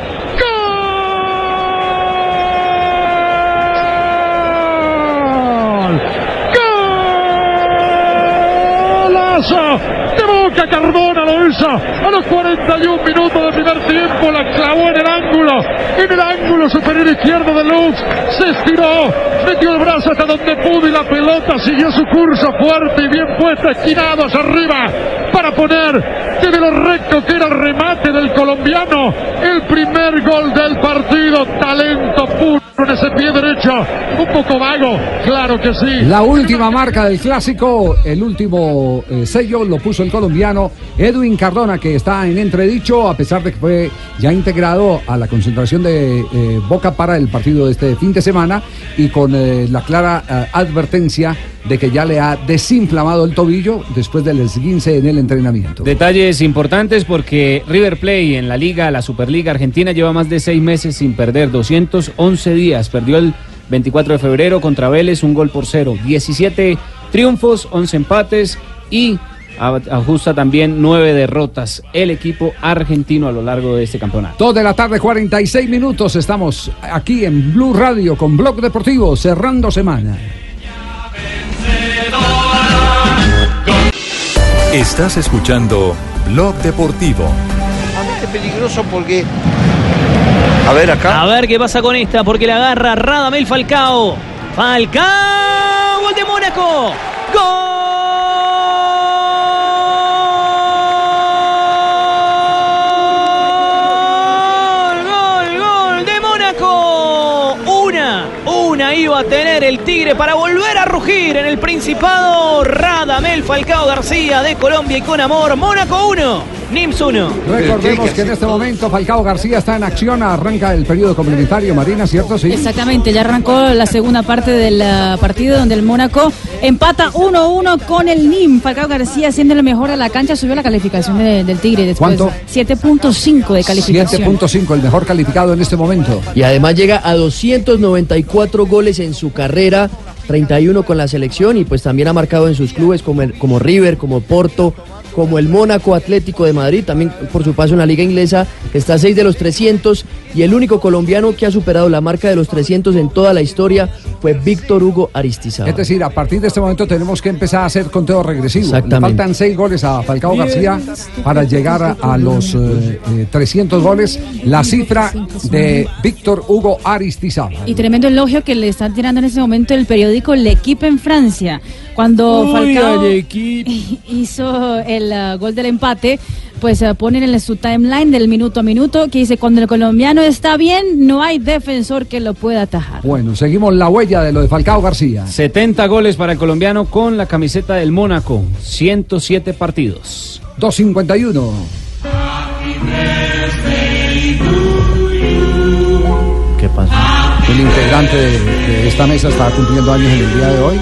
¡Golazo! De Boca Cardona lo hizo a los 41 minutos del primer tiempo. La clavó en el ángulo. En el ángulo superior izquierdo de Luz. Se estiró. Metió el brazo hasta donde pudo y la pelota siguió su curso fuerte y bien puesta, esquinado hacia arriba para poner desde lo recto que era remate del colombiano. El primer gol del partido. Talento puro ese pie derecho. Un poco vago, claro que sí. La última marca del clásico, el último eh, sello lo puso el colombiano Edwin Cardona, que está en entredicho, a pesar de que fue ya integrado a la concentración de eh, Boca para el partido de este fin de semana y con eh, la clara eh, advertencia de que ya le ha desinflamado el tobillo después del esguince en el entrenamiento. Detalles importantes porque River Plate en la liga, la Superliga Argentina, lleva más de seis meses sin perder, 211 días. Perdió el 24 de febrero contra Vélez, un gol por cero. 17 triunfos, 11 empates y a- ajusta también nueve derrotas el equipo argentino a lo largo de este campeonato. Dos de la tarde, 46 minutos. Estamos aquí en Blue Radio con Blog Deportivo, cerrando semana. Estás escuchando Blog Deportivo. Es peligroso porque. A ver acá. A ver qué pasa con esta, porque la agarra Radamel Falcao. Falcao, gol de Mónaco. Gol, iba a tener el Tigre para volver a rugir en el Principado. Radamel Falcao García de Colombia y con amor. Mónaco 1, Nims 1. Recordemos que en este momento Falcao García está en acción, arranca el periodo complementario, Marina, ¿cierto? Sí. Exactamente, ya arrancó la segunda parte del ah, partido donde el Mónaco empata 1-1 con el NIM. Falcao García siendo lo mejor de la cancha, subió la calificación de- del Tigre después. ¿Cuánto? 7.5 de calificación. 7.5, el mejor calificado en este momento. Y además llega a 294 goles en su carrera, 31 con la selección y pues también ha marcado en sus clubes como, el- como River, como Porto, como el Mónaco Atlético de Madrid, también por su paso en la liga inglesa, está a 6 de los 300 y el único colombiano que ha superado la marca de los 300 en toda la historia fue Víctor Hugo Aristizábal. Es decir, a partir de este momento tenemos que empezar a hacer conteo regresivo. Le Exactamente. faltan seis goles a Falcao García para llegar a, los eh, eh, 300 goles. La cifra de Víctor Hugo Aristizábal. Y tremendo elogio que le están tirando en ese momento el periódico L'Equipe en Francia. Cuando Uy, Falcao al <laughs> hizo el ah, gol del empate, pues ah, ponen en su timeline del minuto a minuto que dice, cuando el colombiano está bien, no hay defensor que lo pueda atajar. Bueno, seguimos la huella de lo de Falcao García. 70 goles para el colombiano con la camiseta del Mónaco, 107 partidos. 251. ¿Qué pasó? El integrante de, de esta mesa está cumpliendo años en el día de hoy.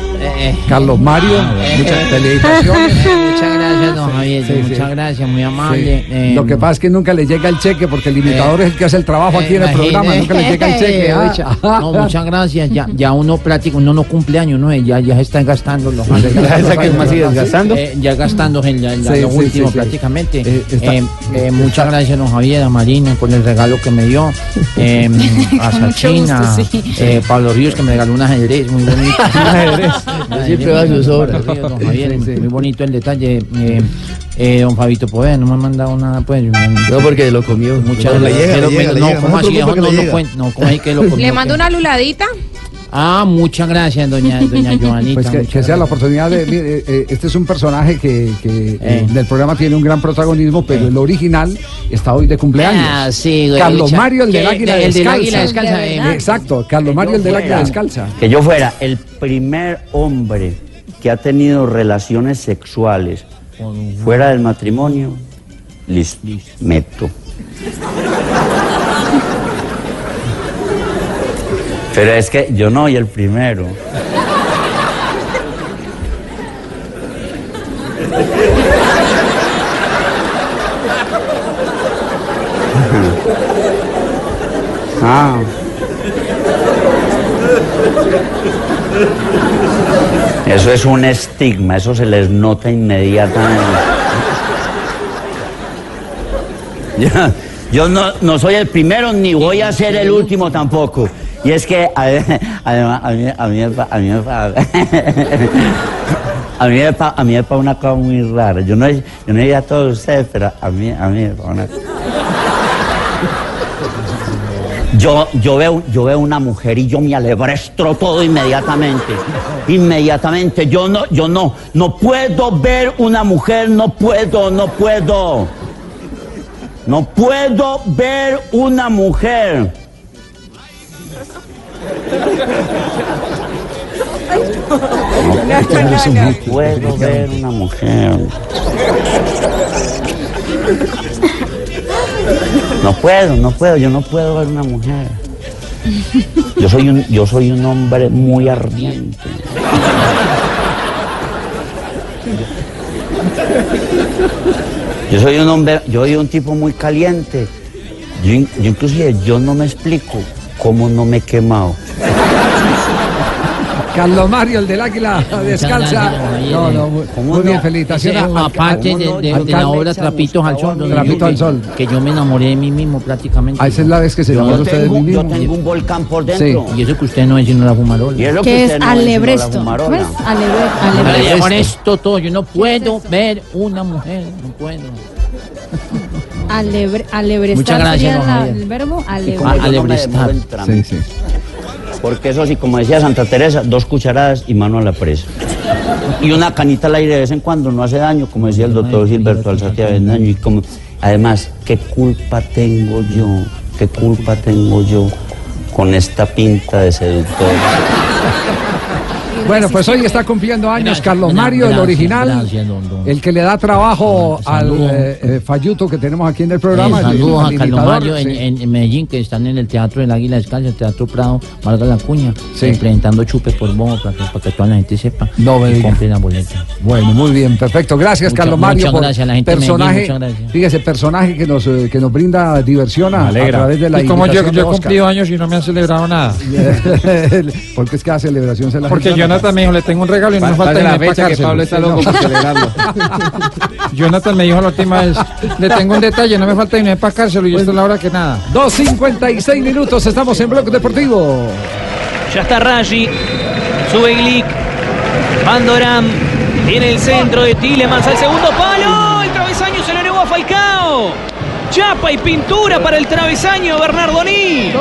Carlos Mario, muchas felicitaciones. <laughs> Muchas gracias, don Javier. Sí, sí. muchas gracias, muy amable. Sí. Eh, Lo que pasa es que nunca le llega el cheque porque el imitador eh, es el que hace el trabajo aquí en el programa, nunca le llega el cheque. <laughs> ah. No, muchas gracias. Ya, ya uno práctico, uno no cumple años, ¿no? Ya, ya se está gastando los <laughs> ¿Esa que es más, sí, desgastando? Eh, ya gastando en la- la- Sí, lo sí, último prácticamente. Eh, está- Eh, eh, muchas gracias, don Javier, a Marina por el regalo que me dio. Eh, a Sachina, sí. eh, Pablo Ríos que me regaló un ajedrez muy bonito. <laughs> Yo siempre veo sus obras. Muy bonito el detalle. Eh, eh, don Fabito Poveda no me ha mandado nada, pues. No, porque lo comió. Muchas gracias. no, ¿cómo así? No, no, no, ¿cómo así que lo comió? Le mando una luladita. Ah, muchas gracias, doña, doña Joanita. Pues que, sea la oportunidad de. mire, eh, este es un personaje que, que, eh, del programa tiene un gran protagonismo, pero el original está hoy de cumpleaños. Ah, sí, güey, Carlos Mario, el del Águila el del Descalza. Águila Descalza, eh. Exacto, Carlos Mario, el del Águila Descalza. Que yo fuera el primer hombre que ha tenido relaciones sexuales fuera del matrimonio, listo, meto. Pero es que yo no soy el primero. <laughs> Ah. Eso es un estigma, eso se les nota inmediatamente. <laughs> Yo, yo no, no soy el primero ni voy a ser el último tampoco. Y es que <laughs> además a mí, a mí a mí a mí a mí me una cosa muy rara. Yo no, yo no diría a todos ustedes, pero a mí, a mí me pasa una yo, yo, veo, yo veo una mujer y yo me alebrestro todo inmediatamente. Inmediatamente. Yo no, yo no, no puedo ver una mujer, no puedo, no puedo. No puedo ver una mujer. No puedo ver una mujer. No puedo, no puedo, yo no puedo ver una mujer. Yo soy un, yo soy un hombre muy ardiente. Yo soy un hombre, yo soy un tipo muy caliente. Yo, yo inclusive, yo no me explico cómo no me he quemado. Carlos Mario, el del águila descalza. gracias, No, no, muy, muy bien, felicitaciones. Aparte de, de- al- de la obra Trapitos al Sol. Trapitos yo- al Sol. Que yo me enamoré de mí mismo prácticamente. Ah, esa es la vez que se Yo enamoró usted de mí Yo mismo. tengo un volcán por dentro. dentro. Y eso que usted no es sino la fumarola. Y es lo Que es usted no alebresto. fumarola. ¿Cómo es? Alebre- Ale- alebresto. Con esto todo, yo no puedo ver una mujer, no puedo. Alebre- alebrestar Muchas gracias, sería don la- Javier. el verbo alebrestar. como yo no me demoro en trámite. Porque eso sí, como decía Santa Teresa, dos cucharadas y mano a la presa. Y una canita al aire de vez en cuando no hace daño, como decía el doctor Gilberto Alzate Avendaño. Y como, además, ¿qué culpa tengo yo? ¿Qué culpa tengo yo con esta pinta de seductor? Bueno, pues hoy está cumpliendo años Carlos Mario, el original, gracias, don- don. el que le da trabajo al eh, eh, Falluto que tenemos aquí en el programa. Eh, saludos el a Carlos Mario en, sí. en- en Medellín, que están en el Teatro del Águila Descalza, el Teatro Prado, Marga La Cuña, Sí. presentando chupes por bobo para que, para que toda la gente sepa No me y compre la boleta. Bueno, muy bien, perfecto. Gracias, Muchas- Carlos Mario, muchas por gracias, la gente de Medellín, personaje, muchas gracias. fíjese, personaje que nos, eh, que nos brinda diversión a, a través de la y como yo, yo he cumplido años y no me han celebrado nada. <laughs> Porque es que la celebración se la Porque gente- Jonathan me dijo, le tengo un regalo y no me falta la ni para fecha que Pablo está loco por celebrarlo. <laughs> Jonathan me dijo la última vez, le tengo un detalle, no me falta ni para cárcel y esto es la hora que nada. 2.56 minutos, estamos en Bloque Deportivo. Ya está Raji. Sube Glick. Bandoram. Viene el centro de Tilemans al segundo palo. Chapa y pintura para el travesaño Bernardoni.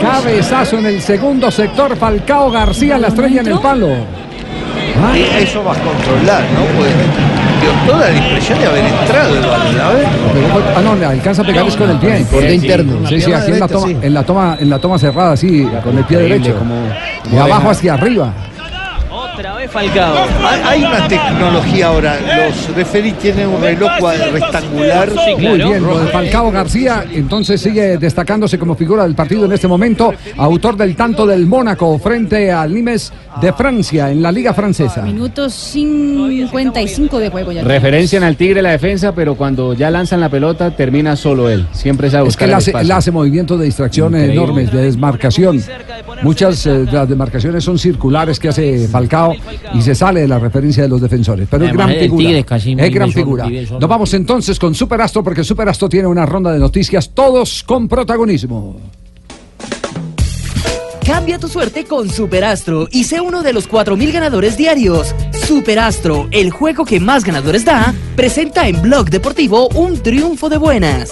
Cabezazo en el segundo sector, Falcao García, la estrella en el palo. Eso vas a controlar, ¿no? Pues dio toda la impresión de haber entrado el balón, ver. Ah, no, le alcanza a pegar es con el pie. Borde Sí, interno. Sí, sí, aquí en la, toma, en la toma, en la toma cerrada, sí, con el pie derecho. cómo- de abajo hacia arriba. Otra vez Falcao. Hay- una tecnología ahora, los referees tienen un reloj rectangular. Muy bien, lo de Falcao García, entonces sigue destacándose como figura del partido en este momento, autor del tanto del Mónaco frente al Nimes de Francia en la Liga Francesa. Minuto 55 de juego ya. Referencian al Tigre la defensa, pero cuando ya lanzan la pelota termina solo él. Siempre sabe Es que buscar él el hace, él hace movimientos de distracción Increíble. enormes, de desmarcación. Muchas eh, de las demarcaciones son circulares que hace Falcao y se sale de la referencia de los defensores. Pero es gran figura. Tigre casi es gran figura. Nos vamos entonces con Superastro porque Superastro tiene una ronda de noticias, todos con protagonismo. Cambia tu suerte con Superastro y sé uno de los 4.000 ganadores diarios. Superastro, el juego que más ganadores da, presenta en Blog Deportivo un triunfo de buenas.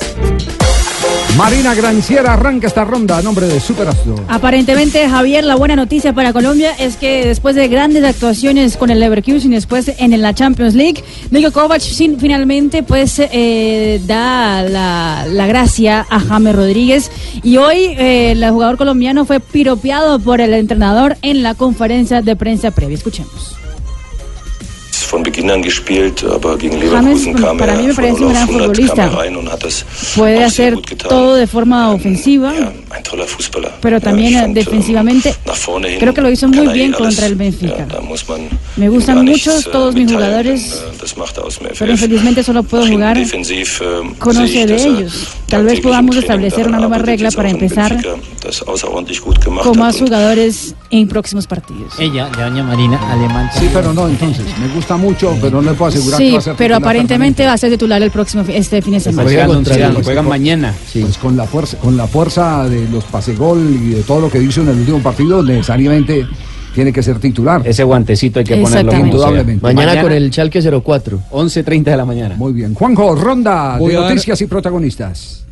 Marina Granciera arranca esta ronda a nombre de Superastro. Aparentemente, Javier, la buena noticia para Colombia es que después de grandes actuaciones con el Leverkusen después en la Champions League, Nico Kovac sin- finalmente pues eh, da la, la gracia a James Rodríguez y hoy eh, el jugador colombiano fue piropeado por el entrenador en la conferencia de prensa previa. Escuchemos. Von Beginn an gespielt, aber gegen Leverkusen kam para er mí me von parece 0 un auf gran 100, kam futbolista. er rein und hat es Puede hacer gut getan. todo de forma ofensiva. toller Fußballer. Pero también eh, defensivamente Nach vorne hin creo que lo hizo muy er eh bien alles. contra el Benfica. Da muss man Me gustan mucho äh, todos mis jugadores, äh, das macht er aus dem pero infelizmente solo puedo jugar Defensiv äh, con sehe 11 ich, de ellos. Tal vez podamos establecer una nueva regla para empezar con más jugadores en próximos partidos. Ella, doña Marina, alemán. Sí, pero no, entonces, me gusta mucho, pero no le puedo asegurar que Sí, va a ser pero aparentemente va a ser titular el próximo este fin de semana. Pues con- mañana. Pues con la fuerza, con la fuerza de los pasegol y de todo lo que hizo en el último partido, necesariamente tiene que ser titular. Ese guantecito hay que ponerlo. Indudablemente. Mañana, con el Chalque 04. 11.30 de la mañana. Muy bien. Juanjo, ronda Voy de noticias y protagonistas.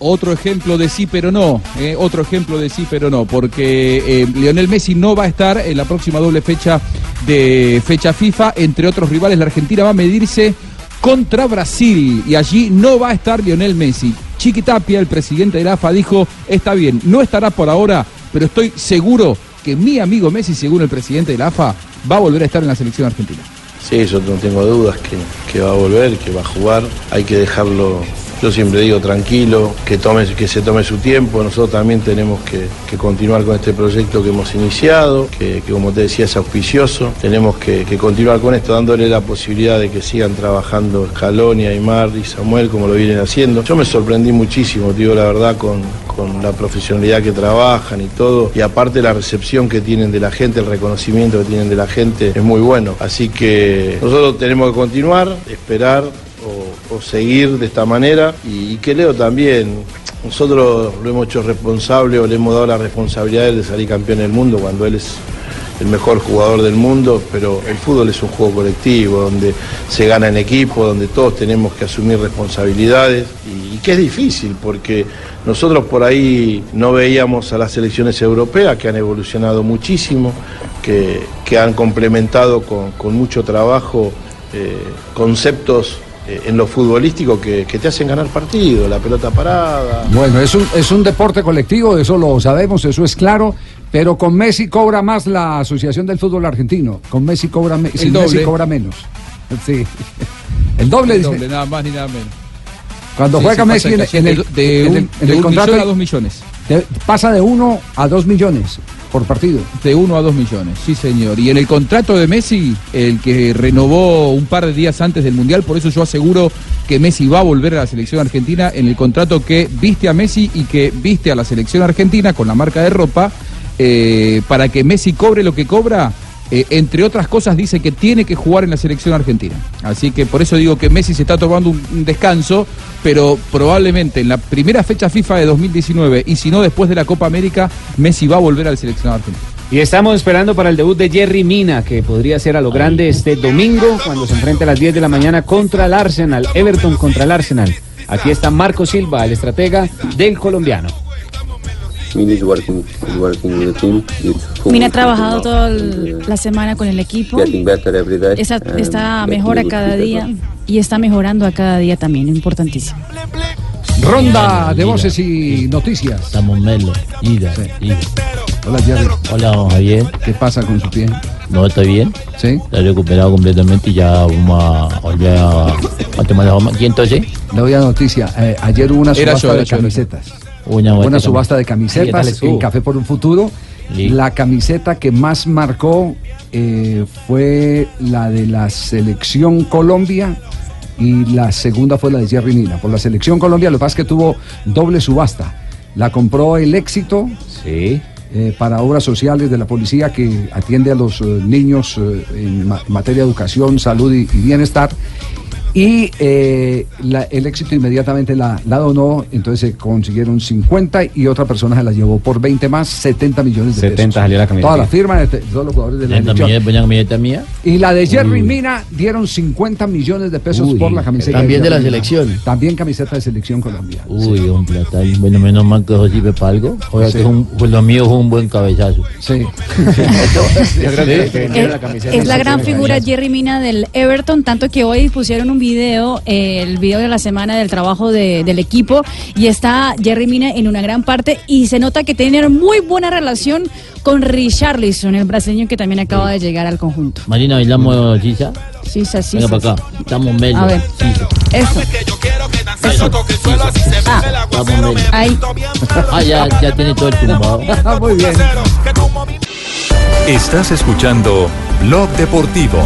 Otro ejemplo de sí pero no, eh, otro ejemplo de sí pero no, porque eh, Lionel Messi no va a estar en la próxima doble fecha de fecha FIFA, entre otros rivales la Argentina va a medirse contra Brasil y allí no va a estar Lionel Messi. Chiqui Tapia, el presidente de la AFA, dijo, está bien, no estará por ahora, pero estoy seguro que mi amigo Messi, según el presidente de la AFA, va a volver a estar en la selección argentina. Sí, yo no tengo dudas que, que va a volver, que va a jugar. Hay que dejarlo, yo siempre digo, tranquilo, que, tome, que se tome su tiempo. Nosotros también tenemos que, continuar con este proyecto que hemos iniciado, que, como te decía es auspicioso. Tenemos que, continuar con esto, dándole la posibilidad de que sigan trabajando Scaloni, Aymar y Samuel como lo vienen haciendo. Yo me sorprendí muchísimo, digo la verdad, con, con la profesionalidad que trabajan y todo. Y aparte la recepción que tienen de la gente, el reconocimiento que tienen de la gente es muy bueno. Así que nosotros tenemos que continuar, esperar o, seguir de esta manera. Y, que Leo también, nosotros lo hemos hecho responsable o le hemos dado la responsabilidad de salir campeón del mundo cuando él es el mejor jugador del mundo, pero el fútbol es un juego colectivo, donde se gana en equipo, donde todos tenemos que asumir responsabilidades y, que es difícil porque nosotros por ahí no veíamos a las selecciones europeas que han evolucionado muchísimo, que, que han complementado con, con mucho trabajo eh, conceptos en lo futbolístico que, que te hacen ganar partidos, la pelota parada. Bueno, es un, es un deporte colectivo, eso lo sabemos, eso es claro, pero con Messi cobra más la Asociación del Fútbol Argentino. Con Messi cobra, me- sin Messi doble. cobra menos. Sí. El doble, El dice. doble, nada más ni nada menos. Cuando Sí, juega Messi en, el, de en un- el- en de el un contrato millón a dos millones. pasa de uno a dos millones por partido. De 1 a 2 millones, sí señor. Y en el contrato de Messi, el que renovó un par de días antes del Mundial, por eso yo aseguro que Messi va a volver a la selección argentina, en el contrato que viste a Messi y que viste a la selección argentina con la marca de ropa, eh, para que Messi cobre lo que cobra, eh, entre otras cosas dice que tiene que jugar en la selección argentina. Así que por eso digo que Messi se está tomando un, un descanso, pero probablemente en la primera fecha FIFA de 2019 y si no después de la Copa América, Messi va a volver al seleccionado argentino. Y estamos esperando para el debut de Jerry Mina, que podría ser a lo grande este domingo, cuando se enfrente a las 10 de la mañana contra el Arsenal, Everton contra el Arsenal. Aquí está Marco Silva, el estratega del colombiano. Mina ha trabajado toda el- la semana con el equipo. Esa- está getting mejor a good cada día y está mejorando a cada día también, importantísimo. Ronda de voces y noticias. Estamos melo. Ida, ida. Hola, Jerry. Hola, don Javier. ¿Qué pasa con su pie? No, está bien. Sí. Está recuperado completamente y ya vamos a volver a, a tomar la forma. ¿Y entonces? La noticia. eh, ayer hubo una subasta yo, de yo, era yo. Una, vuelta subasta de también. ¿Qué tal camisetas en Café por un Futuro. La camiseta que más marcó eh, fue la de la Selección Colombia y la segunda fue la de Jerry Mina. Por la Selección Colombia, lo que pasa es que tuvo doble subasta. La compró el éxito. eh, para obras sociales de la policía que atiende a los eh, niños eh, en ma- materia de educación, salud y, y bienestar. Y eh, la- el éxito inmediatamente la, la donó, entonces se consiguieron 50 y otra persona se la llevó por 20 más, 70 millones de 70 pesos. salió la camiseta. Toda la firma de todos los jugadores de la ¿La selección. camiseta, buena camiseta mía? Y la de Jerry Uy. Mina dieron 50 millones de pesos Uy, por la camiseta. También de la selección. También camiseta de selección Colombia. Uy, un platal. Bueno, menos mal que eso sirve para algo. Oiga, Sí. que es un, pues lo mío fue un buen cabezazo. Sí. <laughs> Es, es la gran figura Jerry Mina del Everton, tanto que hoy pusieron un video, eh, el video de la semana del trabajo de- del equipo, y está Jerry Mina en una gran parte, y se nota que tienen muy buena relación con Richarlison, el brasileño que también acaba de llegar al conjunto. Marina, bailamos Sisa. Sí, sí, sí. Venga sí, para acá. Estamos. A ver. Sisa. Eso. Ah, vamos. Ahí. Ah, ya, ya tiene todo el tumbado. Muy bien. Estás escuchando Blog Deportivo.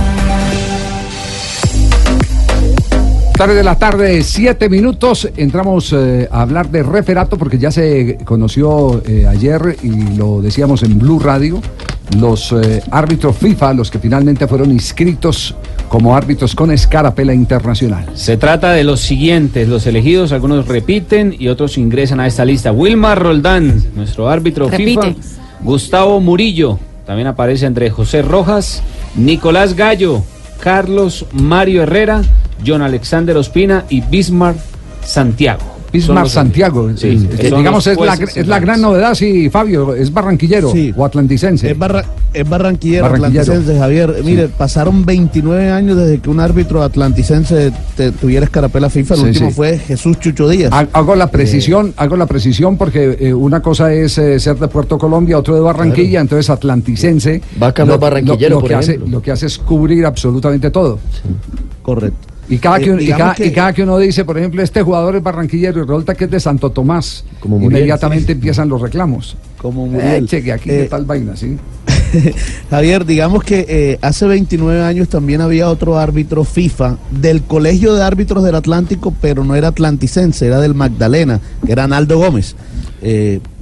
Tarde de la tarde, siete minutos. Entramos eh, a hablar de referato porque ya se conoció eh, ayer y lo decíamos en Blue Radio. Los eh, árbitros FIFA, los que finalmente fueron inscritos como árbitros con escarapela internacional. Se trata de los siguientes, los elegidos, algunos repiten y otros ingresan a esta lista. Wilmar Roldán, nuestro árbitro Repite. FIFA. Gustavo Murillo, también aparece entre José Rojas, Nicolás Gallo, Carlos Mario Herrera, John Alexander Ospina y Bismarck Santiago. Bismarck Santiago, Sí, eh, digamos es la, es la gran novedad, sí, Fabio, es barranquillero o atlanticense. Es, barra- es barranquillero, Barranquillero. atlanticense, Javier. Mire, pasaron 29 años desde que un árbitro atlanticense te- tuviera escarapela FIFA. El Sí, último sí. fue Jesús Chucho Díaz. Ha- Hago la precisión, hago la precisión porque eh, una cosa es eh, ser de Puerto Colombia, otro de Barranquilla, entonces atlanticense. Vaca más barranquillero, lo por que hace, ejemplo. lo que hace es cubrir absolutamente todo. Correcto. Y cada, Eh, que, y, cada, que- y cada que uno dice, por ejemplo, este jugador es barranquillero y resulta que es de Santo Tomás, Como Muriel, inmediatamente empiezan los reclamos. Como Eh, Muriel. cheque, aquí Eh, qué tal vaina, ¿sí? <laughs> Javier, digamos que eh, hace 29 años también había otro árbitro FIFA del Colegio de Árbitros del Atlántico, pero no era atlanticense, era del Magdalena, que era Naldo Gómez.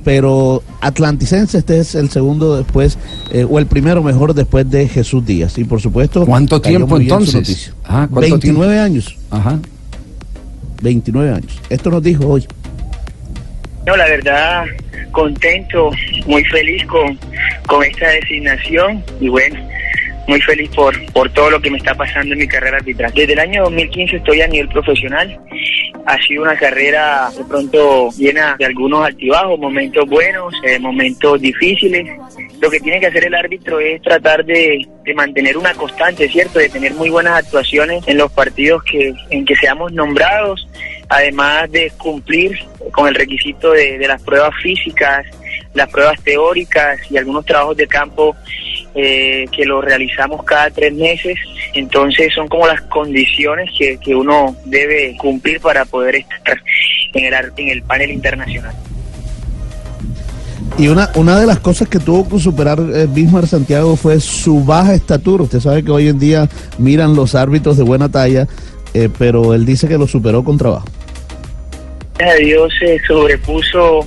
Pero atlanticense, este es el segundo después, eh, o el primero mejor después de Jesús Díaz. Y por supuesto. ¿Cuánto tiempo entonces? Ah, ¿cuánto 29 años. Ajá. 29 años. Esto nos dijo hoy. No, la verdad, contento, muy feliz con, con esta designación y bueno, muy feliz por, por todo lo que me está pasando en mi carrera arbitral. Desde el año 2015 estoy a nivel profesional. Ha sido una carrera de pronto llena de algunos altibajos, momentos buenos, eh, momentos difíciles. Lo que tiene que hacer el árbitro es tratar de, de mantener una constante, ¿cierto? De tener muy buenas actuaciones en los partidos que, en que seamos nombrados, además de cumplir con el requisito de, las pruebas físicas, las pruebas teóricas y algunos trabajos de campo eh, que lo realizamos cada tres meses. Entonces son como las condiciones que, que uno debe cumplir para poder estar en el, en el panel internacional. Y una, una de las cosas que tuvo que superar eh, Bismarck Santiago fue su baja estatura. Usted sabe que hoy en día miran los árbitros de buena talla, eh, pero él dice que lo superó con trabajo. A Dios se sobrepuso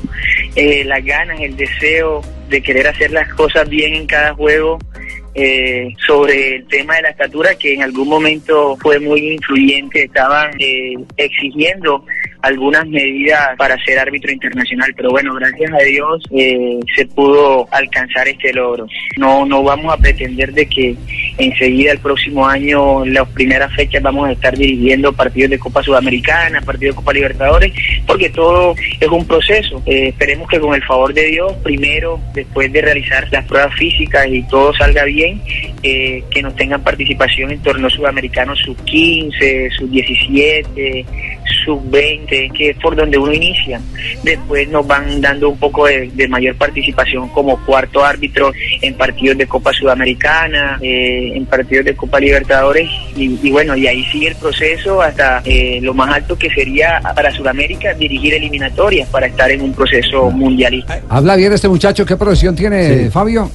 eh, las ganas, el deseo de querer hacer las cosas bien en cada juego. Eh, sobre el tema de la estatura que en algún momento fue muy influyente, estaban eh, exigiendo algunas medidas para ser árbitro internacional, pero bueno, gracias a Dios eh, se pudo alcanzar este logro. No, no vamos a pretender de que enseguida el próximo año, las primeras fechas, vamos a estar dirigiendo partidos de Copa Sudamericana, partidos de Copa Libertadores, porque todo es un proceso. Eh, esperemos que con el favor de Dios, primero, después de realizar las pruebas físicas y todo salga bien, eh, que nos tengan participación en torneos sudamericanos sub 15, sub 17, sub 20, que es por donde uno inicia. Después nos van dando un poco de, de mayor participación como cuarto árbitro en partidos de Copa Sudamericana, eh, en partidos de Copa Libertadores, y, y bueno, y ahí sigue el proceso hasta eh, lo más alto que sería para Sudamérica dirigir eliminatorias para estar en un proceso mundialista. Habla bien este muchacho, ¿qué profesión tiene Sí. Fabio?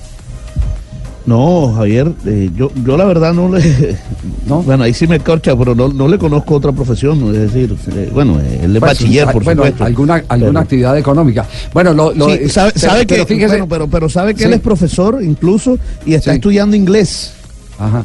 No, Javier, eh, yo, yo la verdad no le... <laughs> Bueno, ahí sí me corcha, pero no, no le conozco otra profesión. Es decir, eh, bueno, eh, él es Pues, bachiller, por bueno, supuesto. alguna, alguna Pero- actividad económica. Bueno, lo, lo- Sí, sabe, pero- sabe pero que, fíjese- bueno, pero, pero sabe que Sí. él es profesor incluso y está Sí. estudiando inglés. Ajá.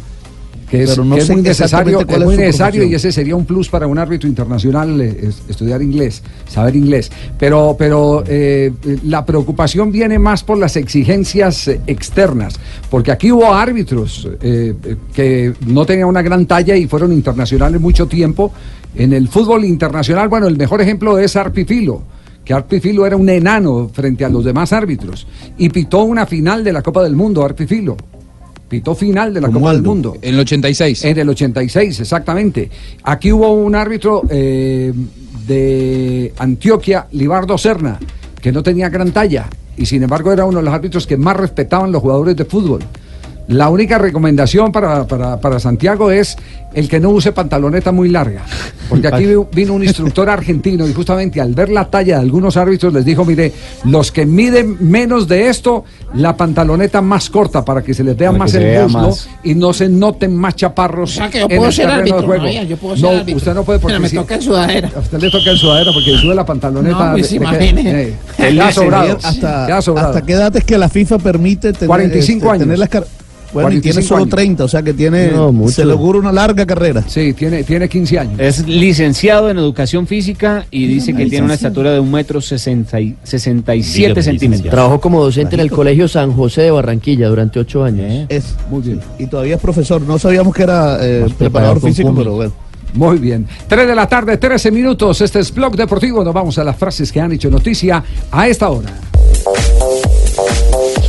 Que es, Pero no que es sé muy necesario, es muy necesario y ese sería un plus para un árbitro internacional eh, es- estudiar inglés, saber inglés. Pero, pero eh, la preocupación viene más por las exigencias eh, externas, porque aquí hubo árbitros eh, que no tenían una gran talla y fueron internacionales mucho tiempo. En el fútbol internacional, bueno, el mejor ejemplo es Arpifilo que Arpifilo era un enano frente a los demás árbitros y pitó una final de la Copa del Mundo, Arpifilo. Pitó final de la Copa del Mundo. En el 86. En el 86, exactamente. Aquí hubo un árbitro eh, de Antioquia, Libardo Serna, que no tenía gran talla y sin embargo era uno de los árbitros que más respetaban los jugadores de fútbol. La única recomendación para, para, para Santiago es el que no use pantaloneta muy larga. Porque aquí vi- vino un instructor argentino y justamente al ver la talla de algunos árbitros les dijo, mire, los que miden menos de esto, la pantaloneta más corta para que se les vea Para más el muslo más. y no se noten más chaparros. O sea que yo en puedo el ser terreno de árbitro, juego. María, yo puedo ser no, árbitro. usted no puede porque Pero me si- toca en sudadera. a usted le toca el sudadera porque le sube la pantaloneta. No, pues, de- de que- imagine. eh, queda sobrado. Hasta, queda sobrado. ¿Hasta qué edad es que la FIFA permite tener, 45 años. tener las car- bueno, y tiene 45 solo años. 30, o sea que tiene, No, mucho. se le augura una larga carrera. Sí, tiene, tiene 15 años. Es licenciado en educación física y dice que tiene una estatura de un metro sesenta y- sesenta y siete centímetros. Trabajó como docente en el Colegio San José de Barranquilla durante ocho años. Es muy bien. Y todavía es profesor. No sabíamos que era eh, preparador físico, pero bueno. Muy bien. 3 de la tarde, 13 minutos. Este es Blog Deportivo. Nos vamos a las frases que han hecho noticia a esta hora.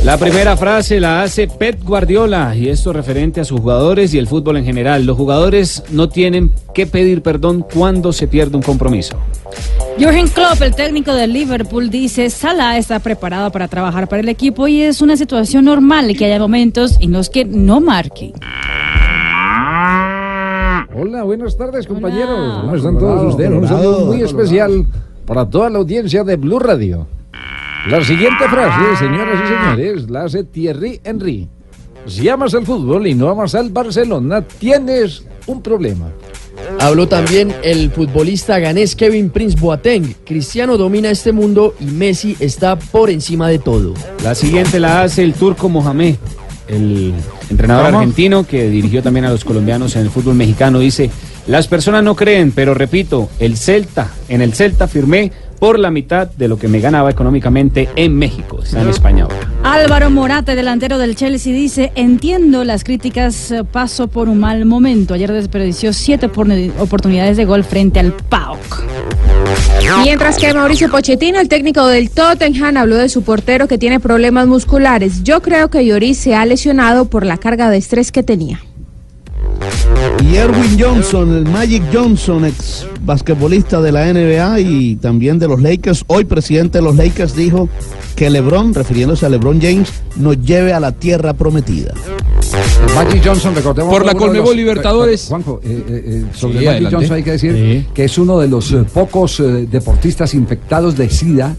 La primera frase la hace Pep Guardiola y esto referente a sus jugadores y el fútbol en general. Los jugadores no tienen que pedir perdón cuando se pierde un compromiso. Jürgen Klopp, el técnico del Liverpool, dice, Salah está preparado para trabajar para el equipo y es una situación normal que haya momentos en los que no marque. Hola, buenas tardes, compañeros. ¿Cómo están todos ustedes? Un saludo muy especial para toda la audiencia de Blue Radio. La siguiente frase, señoras y señores, la hace Thierry Henry. Si amas el fútbol y no amas al Barcelona, tienes un problema. Habló también el futbolista ganés Kevin Prince Boateng. Cristiano domina este mundo y Messi está por encima de todo. La siguiente la hace el turco Mohamed, el entrenador ¿Cómo? argentino que dirigió también a los colombianos en el fútbol mexicano. Dice, las personas no creen, pero repito, el Celta, en el Celta firmé por la mitad de lo que me ganaba económicamente en México. Está en España ahora. Álvaro Morata, delantero del Chelsea, dice, entiendo las críticas, eh, paso por un mal momento. Ayer desperdició siete oportunidades de gol frente al PAOK. Mientras que Mauricio Pochettino, el técnico del Tottenham, habló de su portero que tiene problemas musculares. Yo creo que Lloris se ha lesionado por la carga de estrés que tenía. Y Erwin Johnson, el Magic Johnson, ex basquetbolista de la NBA y también de los Lakers, hoy presidente de los Lakers, dijo que LeBron, refiriéndose a LeBron James, nos lleve a la tierra prometida. Magic Johnson, recordemos. Por la los- Libertadores. Eh, Juanjo, eh, eh, sobre Sí, Magic adelante. Johnson hay que decir Sí. que es uno de los eh, pocos eh, deportistas infectados de SIDA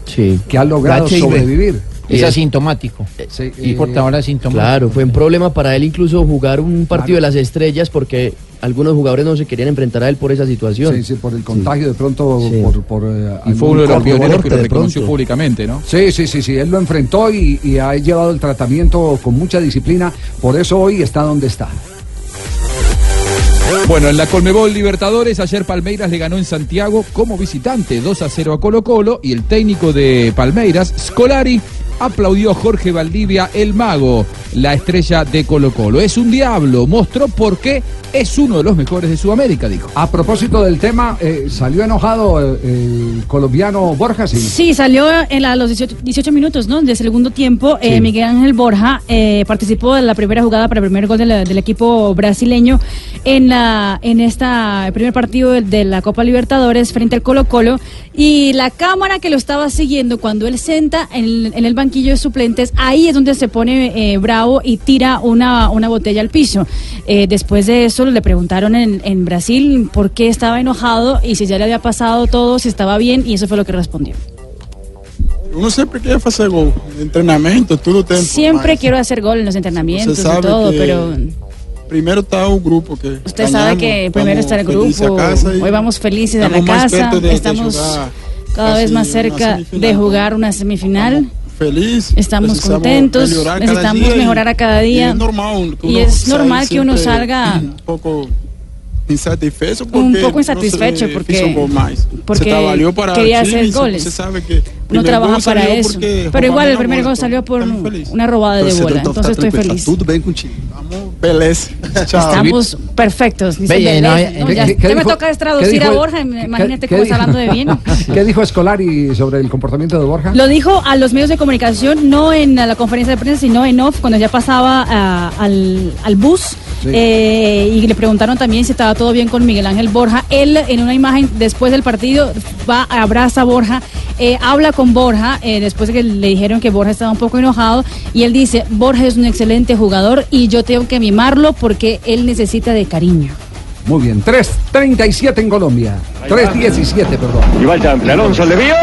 que ha logrado sobrevivir. Es asintomático. Sí, Y portador asintomático. Claro, fue un problema para él incluso jugar un partido de las estrellas porque algunos jugadores no se querían enfrentar a él por esa situación. Sí, sí, por el contagio de pronto, Sí. por... por eh, Y fue algún uno de los pioneros que lo reconoció públicamente, ¿no? Sí, sí, sí, sí, él lo enfrentó y, y ha llevado el tratamiento con mucha disciplina, por eso hoy está donde está. Bueno, en la Colmebol Libertadores, ayer Palmeiras le ganó en Santiago como visitante 2 a 0 a Colo Colo y el técnico de Palmeiras, Scolari, aplaudió Jorge Valdivia, el mago, la estrella de Colo Colo. Es un diablo, mostró por qué es uno de los mejores de Sudamérica, dijo. A propósito del tema, eh, salió enojado eh, el colombiano Borja, sí. Sí, salió en la- los 18, 18 minutos ¿no? de segundo tiempo. eh. Miguel Ángel Borja eh, participó de la primera jugada para el primer gol de la- del equipo brasileño en, la, en esta el primer partido de, de la Copa Libertadores frente al Colo Colo. Y la cámara que lo estaba siguiendo cuando él senta en, en el banquillo de suplentes, ahí es donde se pone eh, bravo y tira una, una botella al piso. Eh, después de eso le preguntaron en, en Brasil por qué estaba enojado y si ya le había pasado todo, si estava bien, y eso fue lo que respondió. Uno sempre quer fazer gol. Treinamento, tudo tem. Siempre quiero hacer gol en los entrenamientos y todo, pero Primeiro está o grupo que. usted sabe que primero está el grupo. Hoy vamos felices a la casa, estamos cada vez más cerca de jugar una semifinal. Feliz. Estamos contentos, necesitamos y- mejorar a cada y día. es normal. que Y es normal que uno salga Un poco insatisfecho porque un poco no insatisfecho porque, gol más. porque se trabajó para quería Chile, hacer goles. Se sabe que Uno primer trabaja para eso. Pero igual el primer gol, salió por una robada de bola. Entonces estoy feliz. Beleza. Tchau. Estamos perfectos. Dice Belén. no, No, ¿qué- ya, qué- ya me dijo- toca traducir dijo a Borja. Imagínate ¿Qué cómo está hablando de bien. <laughs> ¿Qué dijo Escolari sobre el comportamiento de Borja? Lo dijo a los medios de comunicación, no en la conferencia de prensa, sino en off, cuando ya pasaba ah, al, al bus. Eh, y le preguntaron también si estaba todo bien con Miguel Ángel Borja. Él en una imagen después del partido va, abraza a Borja, eh, habla con Borja eh, después de que le dijeron que Borja estaba un poco enojado y él dice, Borja es un excelente jugador y yo tengo que mimarlo porque él necesita de cariño. Muy bien, 3.37 en Colombia. 3.17, perdón. Y va el Alonso le vio.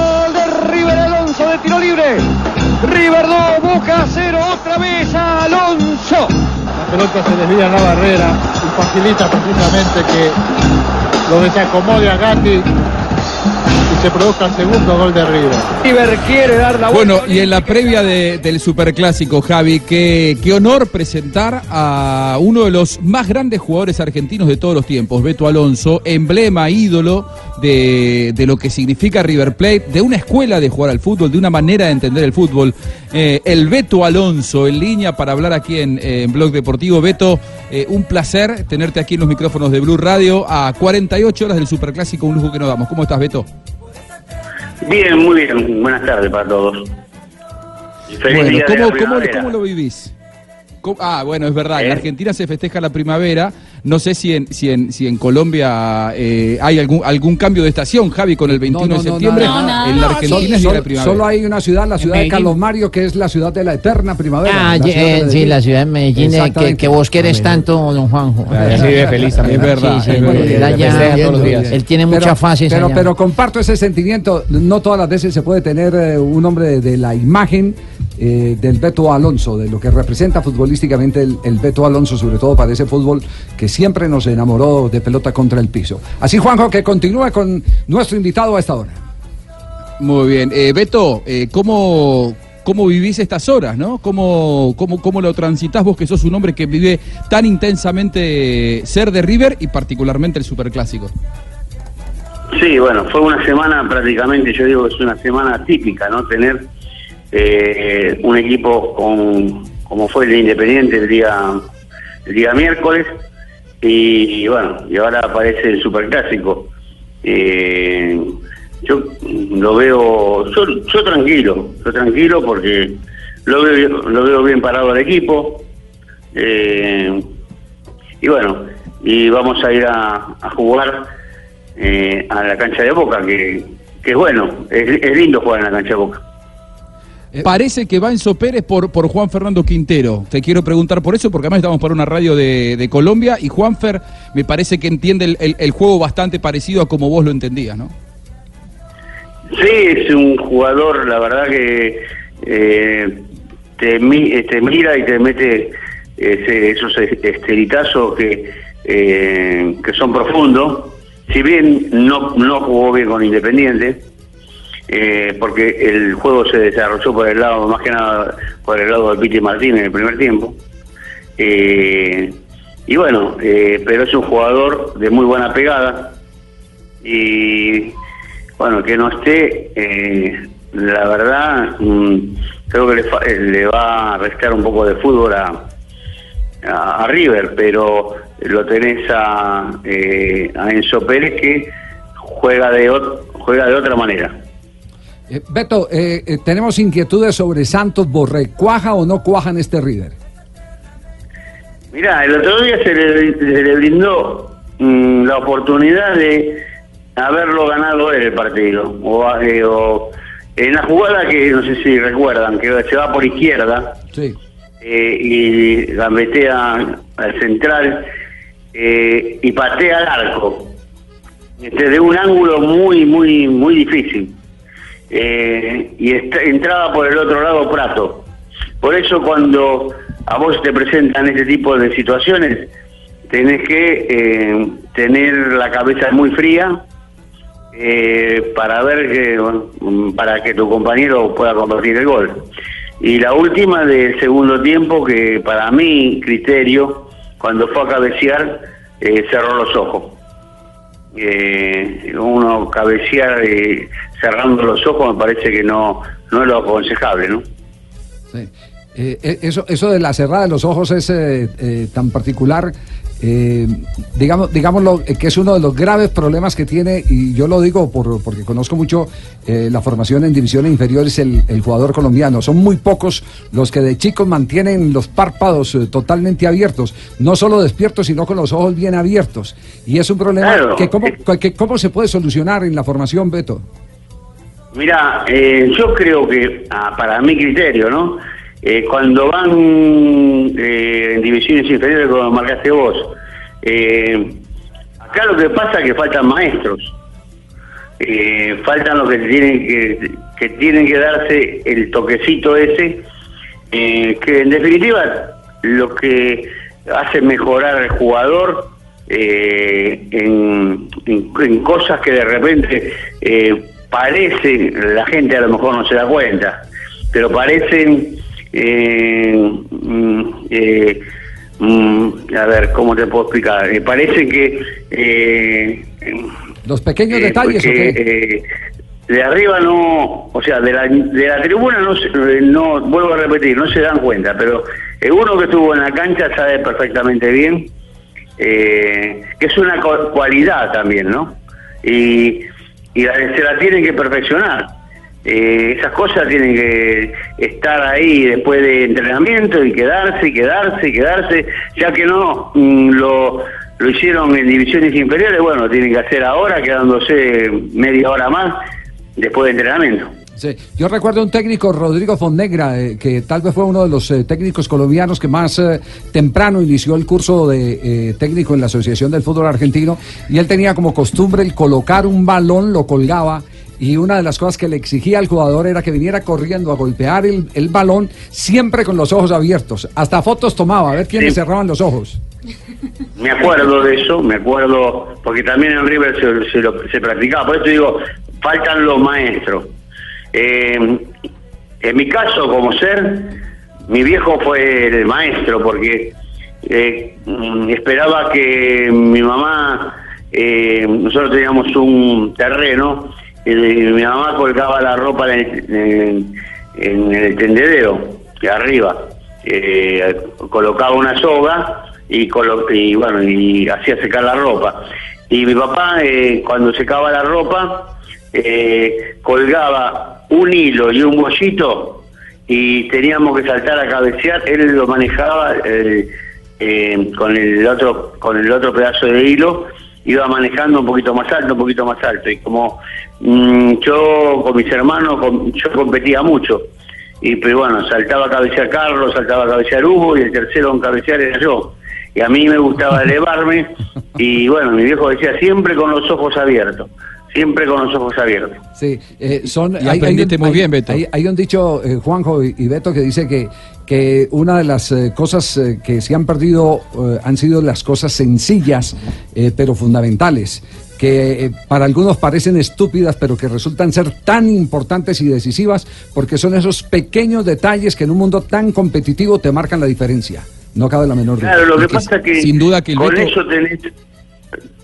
Gol de River Alonso de tiro libre. River 2, Boca 0, otra vez Alonso. La pelota se desvía en la barrera y facilita precisamente que lo desacomode a Gatti y se produzca el segundo gol de River. River quiere dar la Bueno, y en la previa de- del Superclásico, Javi, qué, qué honor presentar a uno de los más grandes jugadores argentinos de todos los tiempos, Beto Alonso, emblema, ídolo de, de lo que significa River Plate, de una escuela de jugar al fútbol, de una manera de entender el fútbol. Eh, el Beto Alonso en línea para hablar aquí en, en Blog Deportivo. Beto, eh, un placer tenerte aquí en los micrófonos de Blue Radio a 48 horas del Superclásico, un lujo que nos damos. ¿Cómo estás, Beto? Bien, muy bien. Buenas tardes para todos. Feliz Bueno, ¿cómo, lo vivís? ¿Cómo- Ah, bueno, es verdad. En ¿Eh? Argentina se festeja la primavera. No sé si en, si en, si en Colombia eh, hay algún, algún cambio de estación, Javi, con el 21 de septiembre. en la Argentina es Solo, primavera. solo hay una ciudad, la ciudad de. Carlos Mario, que es la ciudad de la eterna primavera. Ah, la eh, sí, la ciudad de Medellín, eh, que, que vos querés tanto, don Juanjo. Sí, vive feliz también. Es verdad, Sí, sí, es verdad. él todos los días. Él tiene Pero- muchas fases Pero, allá. pero comparto ese sentimiento. No todas las veces se puede tener eh, un hombre de, de la imagen eh, del Beto Alonso, de lo que representa futbolísticamente el, el Beto Alonso, sobre todo para ese fútbol que siempre nos enamoró de pelota contra el piso. Así, Juanjo, que continúe con nuestro invitado a esta hora. Muy bien. Eh, Beto, eh, ¿cómo, ¿cómo vivís estas horas, no? ¿Cómo, cómo, ¿Cómo lo transitas vos, que sos un hombre que vive tan intensamente ser de River y particularmente el Superclásico? Sí, bueno, fue una semana prácticamente, yo digo que es una semana típica, ¿no? Tener eh, un equipo con, como fue el de Independiente el día, el día miércoles, y, bueno, y ahora aparece el Superclásico. Eh, yo lo veo, yo, yo tranquilo, yo tranquilo porque lo veo, lo veo bien parado al equipo. Eh, y bueno, y vamos a ir a, jugar eh, a la cancha de Boca, que, que es bueno, es lindo jugar en la cancha de Boca. Parece que va Enzo Pérez por, por Juan Fernando Quintero. Te quiero preguntar por eso, porque además estamos para una radio de, de Colombia y Juanfer me parece que entiende el, el- el juego bastante parecido a como vos lo entendías, ¿no? Sí, es un jugador, la verdad que eh, te, mi- eh, te mira y te mete ese- esos es- esteritazos que, eh, que son profundos. Si bien no, no jugó bien con Independiente, eh, porque el juego se desarrolló por el lado, más que nada por el lado de Piti Martínez en el primer tiempo. Eh, y bueno, eh, pero es un jugador de muy buena pegada y bueno, que no esté, eh, la verdad, mm, creo que le, eh, le va a restar un poco de fútbol a, a, River, pero lo tenés a, eh, a Enzo Pérez que juega de, juega de otra manera. Eh, Beto, eh, eh, tenemos inquietudes sobre Santos Borré. ¿Cuaja o no cuaja en este River? Mirá, el otro día se le, se le brindó mm, la oportunidad de haberlo ganado él el partido. O, eh, o en la jugada que no sé si recuerdan, que se va por izquierda Sí. y gambetea al central y patea al arco. Este, de un ángulo muy, muy, muy difícil. Eh, y entraba por el otro lado Prato. Por eso cuando a vos te presentan este tipo de situaciones, tenés que eh, tener la cabeza muy fría eh, para ver que para que tu compañero pueda convertir el gol. Y la última del segundo tiempo que para mi criterio, cuando fue a cabecear, eh, cerró los ojos. Eh, uno cabecear cerrando los ojos me parece que no, no es lo aconsejable, ¿no? Sí. Eh, eh, eso, eso de la cerrada de los ojos es eh, eh, tan particular eh, digamos, digámoslo, que es uno de los graves problemas que tiene, y yo lo digo por, porque conozco mucho eh, la formación en divisiones inferiores, el, el jugador colombiano. Son muy pocos los que de chicos mantienen los párpados totalmente abiertos, no solo despiertos, sino con los ojos bien abiertos. Y es un problema Claro. que, cómo, que cómo se puede solucionar en la formación, Beto. Mira, eh, yo creo que, ah, para mi criterio, ¿no? Eh, cuando van eh, en divisiones inferiores, como marcaste vos, eh, acá lo que pasa es que faltan maestros. Eh, faltan los que tienen que, que tienen que darse el toquecito ese, que en definitiva lo que hace mejorar al jugador en, en- en cosas que de repente parece, la gente a lo mejor no se da cuenta, pero parecen, eh, mm, eh, mm, a ver, ¿cómo te puedo explicar? Eh, parece que... eh, Los pequeños detalles, porque, ¿o qué? de arriba no, o sea, de la, de la tribuna no, no, vuelvo a repetir, no se dan cuenta, pero uno que estuvo en la cancha sabe perfectamente bien que es una cu- cualidad también, ¿no? Y, y la, se la tienen que perfeccionar. Eh, esas cosas tienen que estar ahí después de entrenamiento y quedarse quedarse quedarse, ya que no mm, lo, lo hicieron en divisiones inferiores, bueno, lo tienen que hacer ahora quedándose media hora más después de entrenamiento. Sí, yo recuerdo un técnico, Rodrigo Fonnegra, eh, que tal vez fue uno de los eh, técnicos colombianos que más eh, temprano inició el curso de eh, técnico en la Asociación del Fútbol Argentino, y él tenía como costumbre el colocar un balón, lo colgaba, y una de las cosas que le exigía al jugador era que viniera corriendo a golpear el, el balón siempre con los ojos abiertos. Hasta fotos tomaba, a ver quiénes Sí. cerraban los ojos. Me acuerdo de eso, me acuerdo, porque también en River se, se lo- se practicaba, por eso digo, faltan los maestros. Eh, en mi caso, como ser, mi viejo fue el maestro, porque eh, mm, esperaba que mi mamá, eh, nosotros teníamos un terreno, y mi mamá colgaba la ropa en el, en- en el tendedero, de arriba, Eh, colocaba una soga y, colo- y bueno, y hacía secar la ropa. Y mi papá, cuando secaba la ropa, colgaba un hilo y un bollito y teníamos que saltar a cabecear. Él lo manejaba eh, eh, con el otro con el otro pedazo de hilo, iba manejando un poquito más alto, un poquito más alto. Y como mm, yo con mis hermanos, yo competía mucho. Y pero bueno, saltaba a cabecear Carlos, saltaba a cabecear Hugo y el tercero en cabecear era yo. Y a mí me gustaba elevarme y bueno, mi viejo decía siempre con los ojos abiertos, siempre con los ojos abiertos. Sí, eh, son. Y aprendiste muy bien, Beto. Hay, hay un dicho, eh, Juanjo y, y Beto, que dice que, que una de las eh, cosas eh, que se han perdido eh, han sido las cosas sencillas, eh, pero fundamentales. Que eh, para algunos parecen estúpidas, pero que resultan ser tan importantes y decisivas, porque son esos pequeños detalles que en un mundo tan competitivo te marcan la diferencia. No cabe la menor duda. Claro, lo que pasa es que sin duda que el con Beto- eso tenés,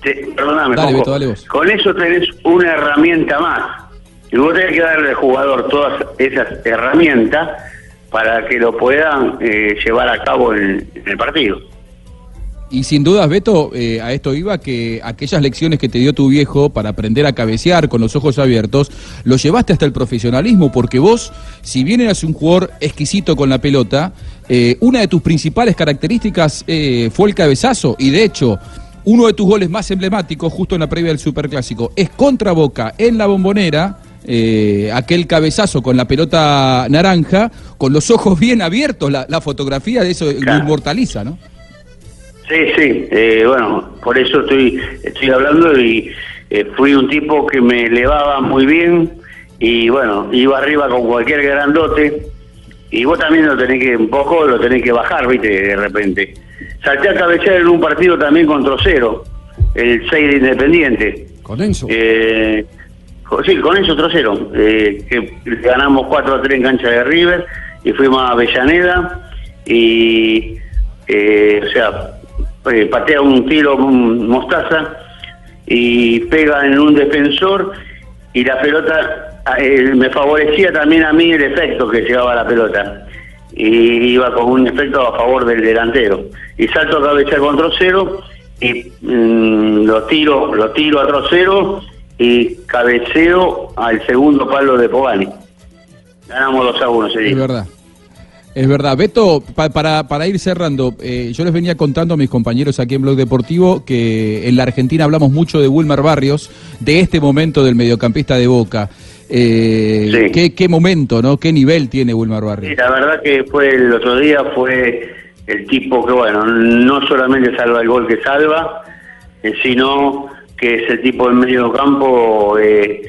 te- perdóname, Dale, Juanjo. Beto, dale vos. con eso tenés una herramienta más. Y vos tenés que darle al jugador todas esas herramientas para que lo puedan eh, llevar a cabo en, en el partido. Y sin dudas, Beto, eh, a esto iba que aquellas lecciones que te dio tu viejo para aprender a cabecear con los ojos abiertos, lo llevaste hasta el profesionalismo, porque vos, si bien eras un jugador exquisito con la pelota, eh, una de tus principales características eh, fue el cabezazo, y de hecho, uno de tus goles más emblemáticos, justo en la previa del Superclásico, es contra Boca en la bombonera. eh, aquel cabezazo con la pelota naranja, con los ojos bien abiertos, la, la fotografía de eso lo inmortaliza, ¿no? Sí, sí, eh, bueno, por eso estoy, estoy hablando y eh, fui un tipo que me elevaba muy bien y bueno, iba arriba con cualquier grandote y vos también lo tenés que, un poco lo tenés que bajar, viste, de repente. Salté a cabecear en un partido también contra Cero, el 6 de Independiente. Con Enzo. Eh, sí, con eso trocero, eh, que ganamos 4 a 3 en cancha de River y fuimos a Avellaneda y, eh, o sea, eh, patea un tiro un mostaza y pega en un defensor y la pelota eh, me favorecía también a mí el efecto que llevaba la pelota. y iba con un efecto a favor del delantero. Y salto a cabecear con trocero y mm, lo tiro, lo tiro a trocero y cabeceo al segundo palo de Pogani. Ganamos 2 a 1 ese Es verdad. Es verdad. Beto, pa- para, para ir cerrando, eh, yo les venía contando a mis compañeros aquí en Blog Deportivo que en la Argentina hablamos mucho de Wilmer Barrios, de este momento del mediocampista de Boca. Eh, ¿qué, qué momento, ¿no? ¿Qué nivel tiene Wilmer Barrios? Sí, la verdad que fue el otro día fue el tipo que, bueno, no solamente salva el gol que salva, eh, sino que es el tipo del medio campo, eh,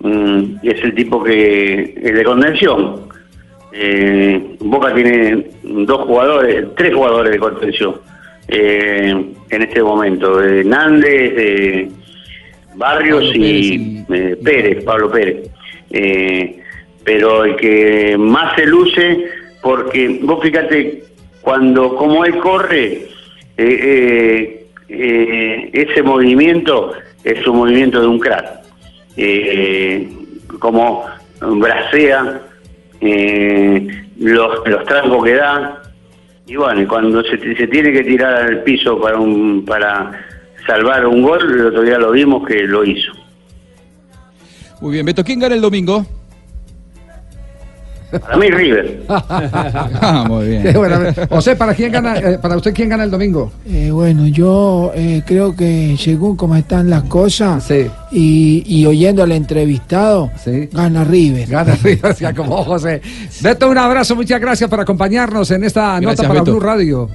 mm, es el tipo que es de contención. Eh, Boca tiene dos jugadores, tres jugadores de contención eh, en este momento, Nández, eh, Barrios y, eh, Pérez, Pablo Pérez. Eh, pero el que más se luce, porque vos fíjate, cuando como él corre, eh, eh, ese movimiento es un movimiento de un crack. Como bracea, los, los trancos que da, y bueno, cuando se, se tiene que tirar al piso para, un, para salvar un gol, el otro día lo vimos que lo hizo. Muy bien, Beto, ¿quién gana el domingo? Para mí River. <laughs> Ah, muy bien. Buena- José, ¿para quién gana, eh, para usted quién gana el domingo? Eh, bueno, yo eh, creo que según cómo están las cosas y, y oyendo al entrevistado, gana River. Gana River, <laughs> acomodó José. Beto, un abrazo, muchas gracias por acompañarnos en esta Gracias, nota para Beto. Blue Radio.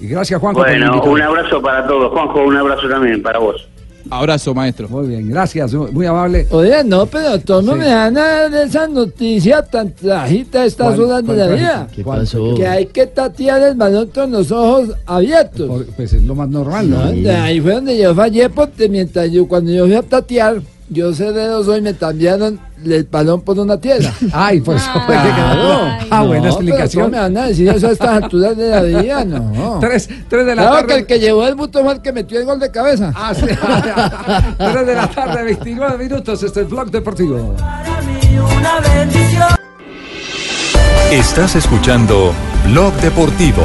Y gracias, Juanjo. Bueno, un abrazo para todos. Juanjo, un abrazo también para vos. Abrazo, maestro. Muy bien, gracias, muy amable. Oye, no, pero tú no me dan esa noticia tan trajita a estas ¿Cuál- horas de la vida. ¿Qué pasó? Que hay que tatear el balón con los ojos abiertos. Pues es lo más normal, ¿no? Ahí fue donde yo fallé porque mientras yo, cuando yo fui a tatear, yo cerré los ojos y me cambiaron el balón por una tierra. <laughs> Ay, por eso fue que quedó. Ah, buena explicación. ¿Cómo me van a decir eso a estas alturas de la vida? No. <laughs> Tres, tres de la Claro tarde. que el que llevó el buto fue el que metió el gol de cabeza. Ah, sí. <laughs> 3 de la tarde, 29 minutos. Este es el Blog Deportivo. Estás escuchando Blog Deportivo.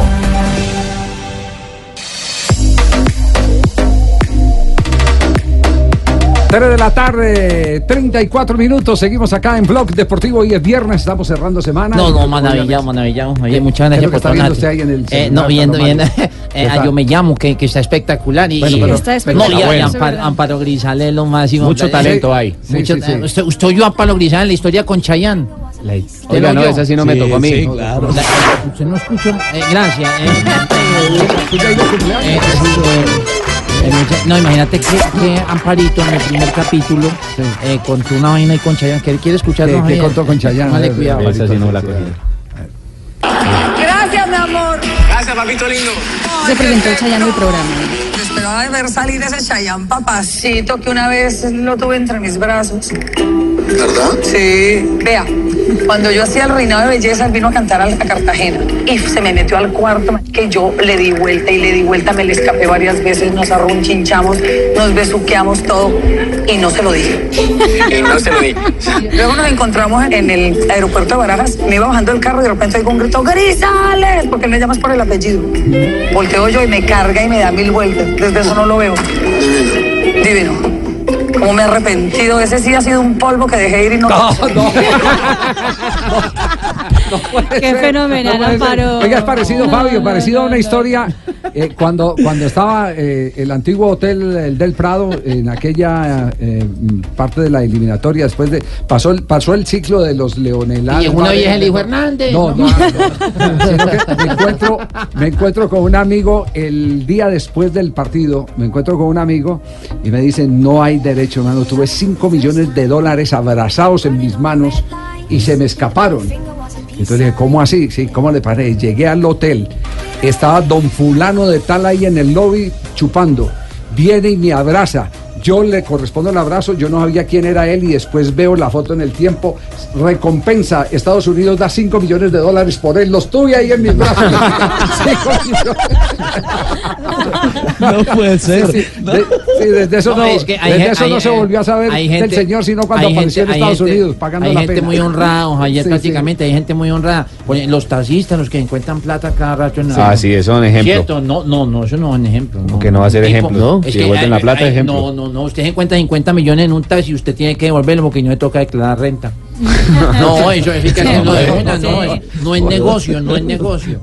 Tres de la tarde, 34 minutos. Seguimos acá en Blog Deportivo y es viernes. Estamos cerrando semana. No, no, maravillado, maravillado. Oye, muchas ¿Qué es gracias por está viendo tornarte. usted ahí en el Eh, no, viendo, viendo. <laughs> Eh, ¿Qué ah, yo me llamo, que, que está espectacular. Y, Bueno, y- pero- Está No, y, espectacular. y Bueno. Amparo, Amparo Grisales es lo máximo. Mucho Eh, talento hay. Sí, mucho- sí, sí. eh, Usted, usted oyó a Amparo Grisales en la historia con Chayanne. Oiga, no, esa sí no me tocó a mí. La- usted no escuchó. Eh, gracias. No, imagínate que, que Amparito en el primer capítulo eh, contó una vaina y con Chayanne. ¿Quiere, quiere escuchar? ¿Qué- qué contó con Chayanne? Vale, cuidado. Esa sí no la cogí. Gracias, mi amor. Gracias, papito lindo. Se presentó Chayanne el programa. Esperaba de ver salir ese Chayán papacito que una vez lo tuve entre mis brazos. ¿Verdad? Sí. Vea, cuando yo hacía el reinado de belleza, él vino a cantar a, Cartagena y se me metió al cuarto que yo le di vuelta y le di vuelta, me le escapé varias veces, nos arrunchinchamos, nos besuqueamos todo y no se lo dije. Y no se lo dije. Luego nos encontramos en el aeropuerto de Barajas. Me iba bajando del carro y de repente oigo un grito, ¡Grisales! Porque me llamas por el apellido. Volteo yo y me carga y me da mil vueltas. Desde eso no lo veo. Divino. Como me he arrepentido. Ese sí ha sido un polvo que dejé ir y no. <laughs> No, no. <laughs> Qué fenomenal, ser. Amparo. Oiga, es parecido, No, Fabio, no, parecido a no, una no. historia eh, cuando, cuando estaba eh, el antiguo hotel el del Prado en aquella eh, parte de la eliminatoria, después de pasó el, pasó el ciclo de los leonelados. Y una vieja le dijo Hernández. No, no, no, no. Sino que me encuentro, me encuentro con un amigo el día después del partido, me encuentro con un amigo y me dice, no hay derecho, hermano, tuve 5 millones de dólares abrazados en mis manos y se me escaparon. Entonces dije, ¿cómo así? Sí, ¿cómo le parece? Llegué al hotel, estaba don fulano de tal ahí en el lobby chupando, viene y me abraza. Yo le correspondo el abrazo, yo no sabía quién era él y después veo la foto en el tiempo. Recompensa, Estados Unidos da 5 millones de dólares por él, los tuve ahí en mis brazos. <laughs> Cinco millones. No puede ser. Sí, sí, de- sí, desde eso, No, no, es que hay desde eso no hay- se volvió a saber hay del gente- señor, sino cuando hay apareció gente- en hay Estados gente- Unidos pagando hay la gente pena. muy honrada, Javier, Sí, sí. prácticamente, hay gente muy honrada. Los taxistas, los que encuentran plata cada rato en Ah, sí, eso es un ejemplo. Cierto, no, no, no, eso no es un ejemplo. No, Que no va a ser ejemplo, ¿no? es Si que devuelven hay- la plata, hay- ejemplo. No, no, no, usted encuentra 50 millones en un taxi y usted tiene que devolverlo porque no le toca declarar renta. <laughs> no, eso es que no, no, es, no es negocio, no es negocio.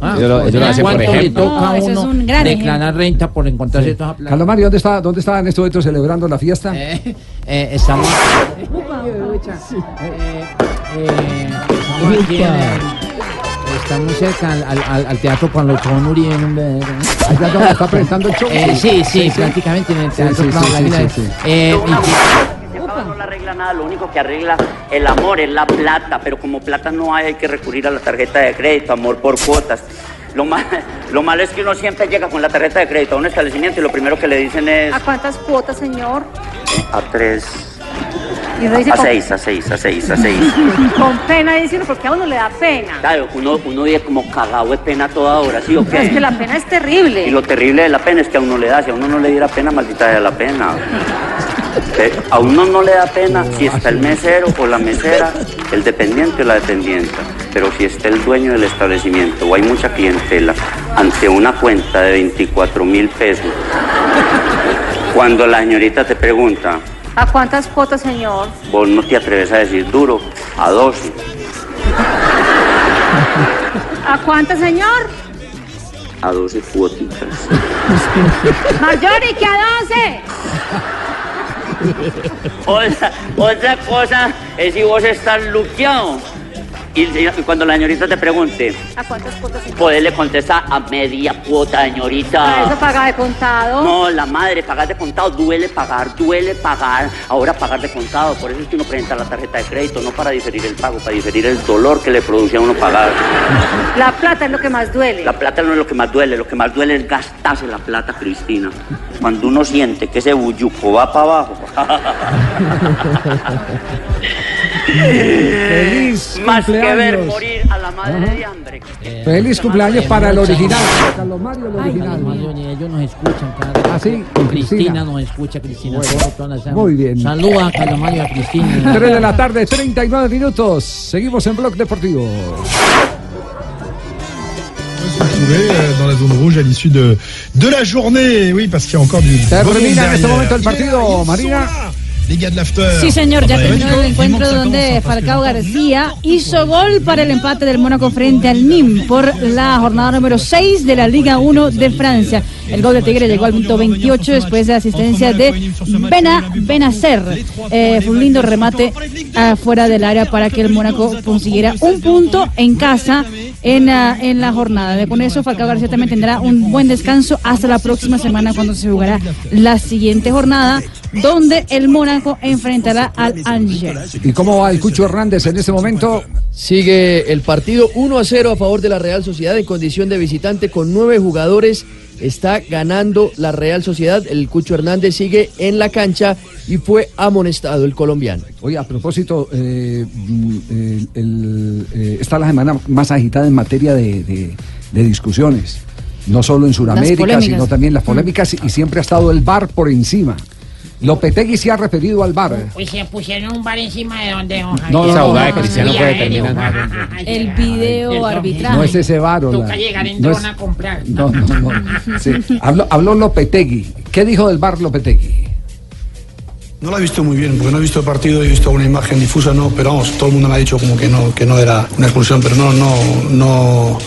Ah, Ellos lo- ellos lo hacen por ¿Cuánto le ejemplo. toca a No, es uno un gran declarar renta por encontrarse toda esa plata? Carlos Mario, ¿dónde está, dónde está en este momento celebrando la fiesta? Eh, eh, estamos. Eh, eh, estamos aquí en el- Estamos cerca al, al- al- teatro Juan Lochón Uribe. hombre. Allá donde está <laughs> presentando el show. Eh, sí, sí, prácticamente en el teatro sí, sí, sí, sí, sí. Eh, no le arregla nada, lo único que arregla el amor es la plata, pero como plata no hay, hay que recurrir a la tarjeta de crédito, amor por cuotas. Lo, mal, <laughs> lo malo es que uno siempre llega con la tarjeta de crédito a un establecimiento y lo primero que le dicen es ¿A cuántas cuotas, señor? a tres, Y uno dice a con, seis, a seis, a seis, a seis. <laughs> con pena, dice uno, porque a uno le da pena. Claro, uno, uno vive como cagado de pena toda hora, ¿sí o Pero es que qué? la pena es terrible. Y lo terrible de la pena es que a uno le da, si a uno no le diera pena, maldita sea la pena. Eh, A uno no le da pena si está el mesero o la mesera, el dependiente o la dependienta. Pero si está el dueño del establecimiento o hay mucha clientela ante una cuenta de 24 mil pesos, cuando la señorita te pregunta, ¿A cuántas cuotas, señor? vos no te atreves a decir duro, a 12, ¿A cuántas, señor? a 12 cuotitas. Marjorie, que a 12. Otra, otra cosa es si vos estás luqueado. Y, cuando la señorita te pregunte, ¿A cuántas cuotas, poderle contestar a media cuota, Para eso señorita. paga de contado. No, la madre, pagar de contado, duele pagar, duele pagar. Ahora pagar de contado, por eso es que uno presenta la tarjeta de crédito, no para diferir el pago, para diferir el dolor que le produce a uno pagar. La plata es lo que más duele. La plata no es lo que más duele, lo que más duele es gastarse la plata, Cristina. Cuando uno siente que ese bulluco va para abajo. <laughs> Feliz <laughs> Más que ver cumpleaños. morir a la madre de hambre. Feliz cumpleaños para el original. Carlos Mario, el Ay, original. Mario, ni ellos nos escuchan. Cada ¿Ah, sí? Cristina Cristina. nos escucha, Cristina. Bueno, muy bien. Saluda a Carlos Mario y a Cristina. <laughs> 3 de la tarde, 39 minutos. Seguimos en Blog Deportivo. dans la zone rouge à l'issue de, de la journée. Oui, parce qu'il y a encore du. du beau monde Termina en este momento el partido, Marina. Sí, señor, ya terminó el encuentro donde Falcao García hizo gol para el empate del Mónaco frente al NIM por la jornada número 6 de la Liga 1 de Francia. El gol de Tigre llegó al minuto 28 después de asistencia de Bena Benacer. Eh, fue un lindo remate afuera del área para que el Mónaco consiguiera un punto en casa en, en la jornada. Con eso, Falcao García también tendrá un buen descanso hasta la próxima semana cuando se jugará la siguiente jornada, donde el Mónaco enfrentará al Angers. ¿Y cómo va el Cucho Hernández en este momento? Sigue el partido 1 a 0 a favor de la Real Sociedad en condición de visitante con nueve jugadores. Está ganando la Real Sociedad. El Cucho Hernández sigue en la cancha y fue amonestado el colombiano. Oye, a propósito, eh, mm, el- el, eh, está la semana más agitada en materia de, de- de discusiones. No solo en Sudamérica, sino también las polémicas y siempre ha estado el VAR por encima. Lopetegui se ha referido al VAR. Pues se pusieron un bar encima de donde don No, Javier. esa jugada de pues, Cristiano puede terminar. El video arbitraje. No es ese VAR. o Toca llegar en no dron a comprar. No, no, no. Sí. Habló, habló Lopetegui. ¿Qué dijo del VAR Lopetegui? No lo he visto muy bien, porque no he visto el partido, he visto una imagen difusa, no, pero vamos, todo el mundo me ha dicho como que no, que no era una expulsión, pero no, no, no,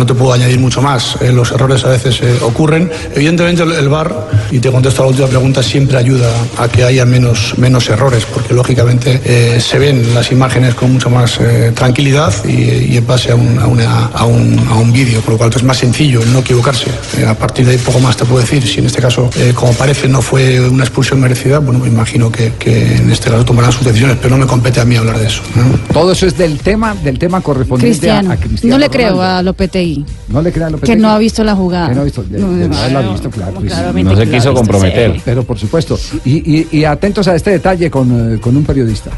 no te puedo añadir mucho más. Eh, los errores a veces eh, ocurren. Evidentemente el, el VAR, y te contesto a la última pregunta, siempre ayuda a que haya menos, menos errores, porque lógicamente eh, se ven las imágenes con mucha más eh, tranquilidad y, y en base a un, a una- a un, a un vídeo, por lo cual es más sencillo el no equivocarse. Eh, a partir de ahí poco más te puedo decir. Si en este caso, eh, como parece, no fue una expulsión merecida, bueno, me imagino que, que en este caso tomarán sus decisiones, pero no me compete a mí hablar de eso. ¿no? Todo eso es del tema, del tema correspondiente a- Cristiano. a, Cristiano. No le creo a Lopetegui. No le crean Que no ha visto la jugada. Que no ha visto, de- No, de- no, la ha no, visto, claro. claramente No se quiso visto, comprometer. sí. Pero por supuesto. Y, y- y atentos a este detalle con, eh, con un periodista.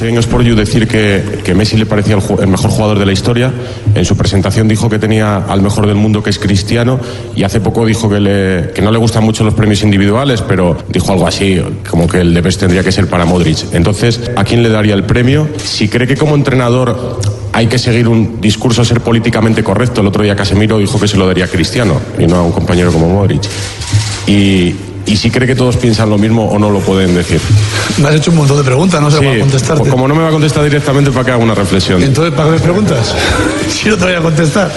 En Sport You decir que, que Messi le parecía el, el mejor jugador de la historia. En su presentación dijo que tenía al mejor del mundo, que es Cristiano, y hace poco dijo que, le- que no le gustan mucho los premios individuales, pero dijo algo así, como que el de best tendría que ser para Modric. Entonces, ¿a quién le daría el premio? Si cree que como entrenador hay que seguir un discurso, ser políticamente correcto, el otro día Casemiro dijo que se lo daría a Cristiano y no a un compañero como Modric. Y, y si cree que todos piensan lo mismo o no lo pueden decir. Me has hecho un montón de preguntas, no sé cómo contestarte. Como no me va a contestar directamente, para que haga una reflexión. Entonces, ¿para qué me preguntas? <laughs> si no te voy a contestar.